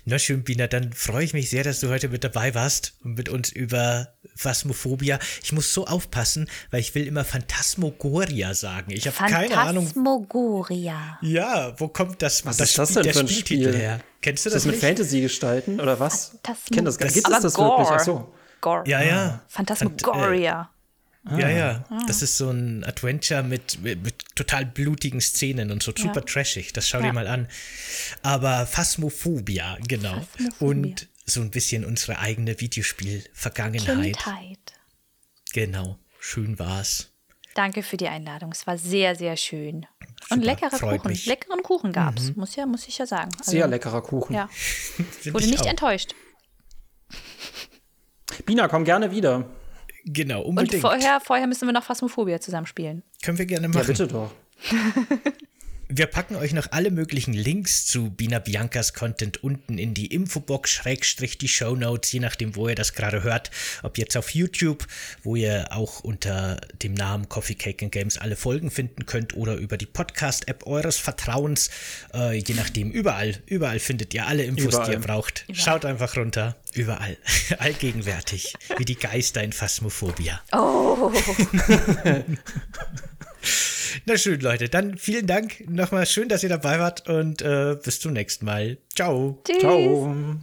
A: Na schön, Bina, dann freue ich mich sehr, dass du heute mit dabei warst und mit uns über Phasmophobia. Ich muss so aufpassen, weil ich will immer Phantasmogoria sagen. Ich habe keine Ahnung.
C: Phantasmagoria.
A: Ja, wo kommt das,
B: Was
A: das
B: ist das denn
A: der
B: für ein
A: Spieltitel
B: Spiel?
A: her? Kennst du
B: Ist
A: das,
B: das mit? Fantasy-Gestalten oder was? Ich kenne das gar nicht. Gibt es das
C: Gore.
B: wirklich? Ach so.
C: Gore.
A: Ja, ja.
C: Phantasmagoria.
A: Ja, ja.
C: Ah.
A: Das ist so ein Adventure mit, mit, mit total blutigen Szenen und so super trashig. Das schau
C: Ja.
A: dir mal an. Aber Phasmophobia, genau.
C: Phasmophobia.
A: Und so ein bisschen unsere eigene Videospiel-Vergangenheit.
C: Kindheit.
A: Genau. Schön war's.
C: Danke für die Einladung. Es war sehr, sehr schön. Und
A: Super,
C: leckerer
A: freut
C: Kuchen.
A: mich.
C: Leckeren Kuchen gab es. Muss, ja, muss ich ja sagen. Also,
B: Sehr leckerer Kuchen.
C: Ja, wurde
A: ich
C: nicht
A: auch.
C: enttäuscht.
B: Bina, komm gerne wieder.
A: Genau,
C: Und
A: unbedingt.
C: vorher, vorher müssen wir noch Phasmophobia zusammenspielen.
A: Können wir gerne
B: Ja,
A: machen.
B: bitte doch.
A: Wir packen euch noch alle möglichen Links zu Bina Biancas Content unten in die Infobox, Schrägstrich die Show Notes, je nachdem, wo ihr das gerade hört. Ob jetzt auf YouTube, wo ihr auch unter dem Namen Coffee Cake and Games alle Folgen finden könnt oder über die Podcast-App eures Vertrauens. Äh, je nachdem, überall, überall findet ihr alle Infos, die
B: Überall.
A: ihr braucht. Schaut einfach runter. Überall. Allgegenwärtig. Wie die Geister in Phasmophobia.
C: Oh,
A: Na schön, Leute. Dann vielen Dank. Nochmal schön, dass ihr dabei wart und äh, bis zum nächsten Mal. Ciao.
C: tschüss.
B: Ciao.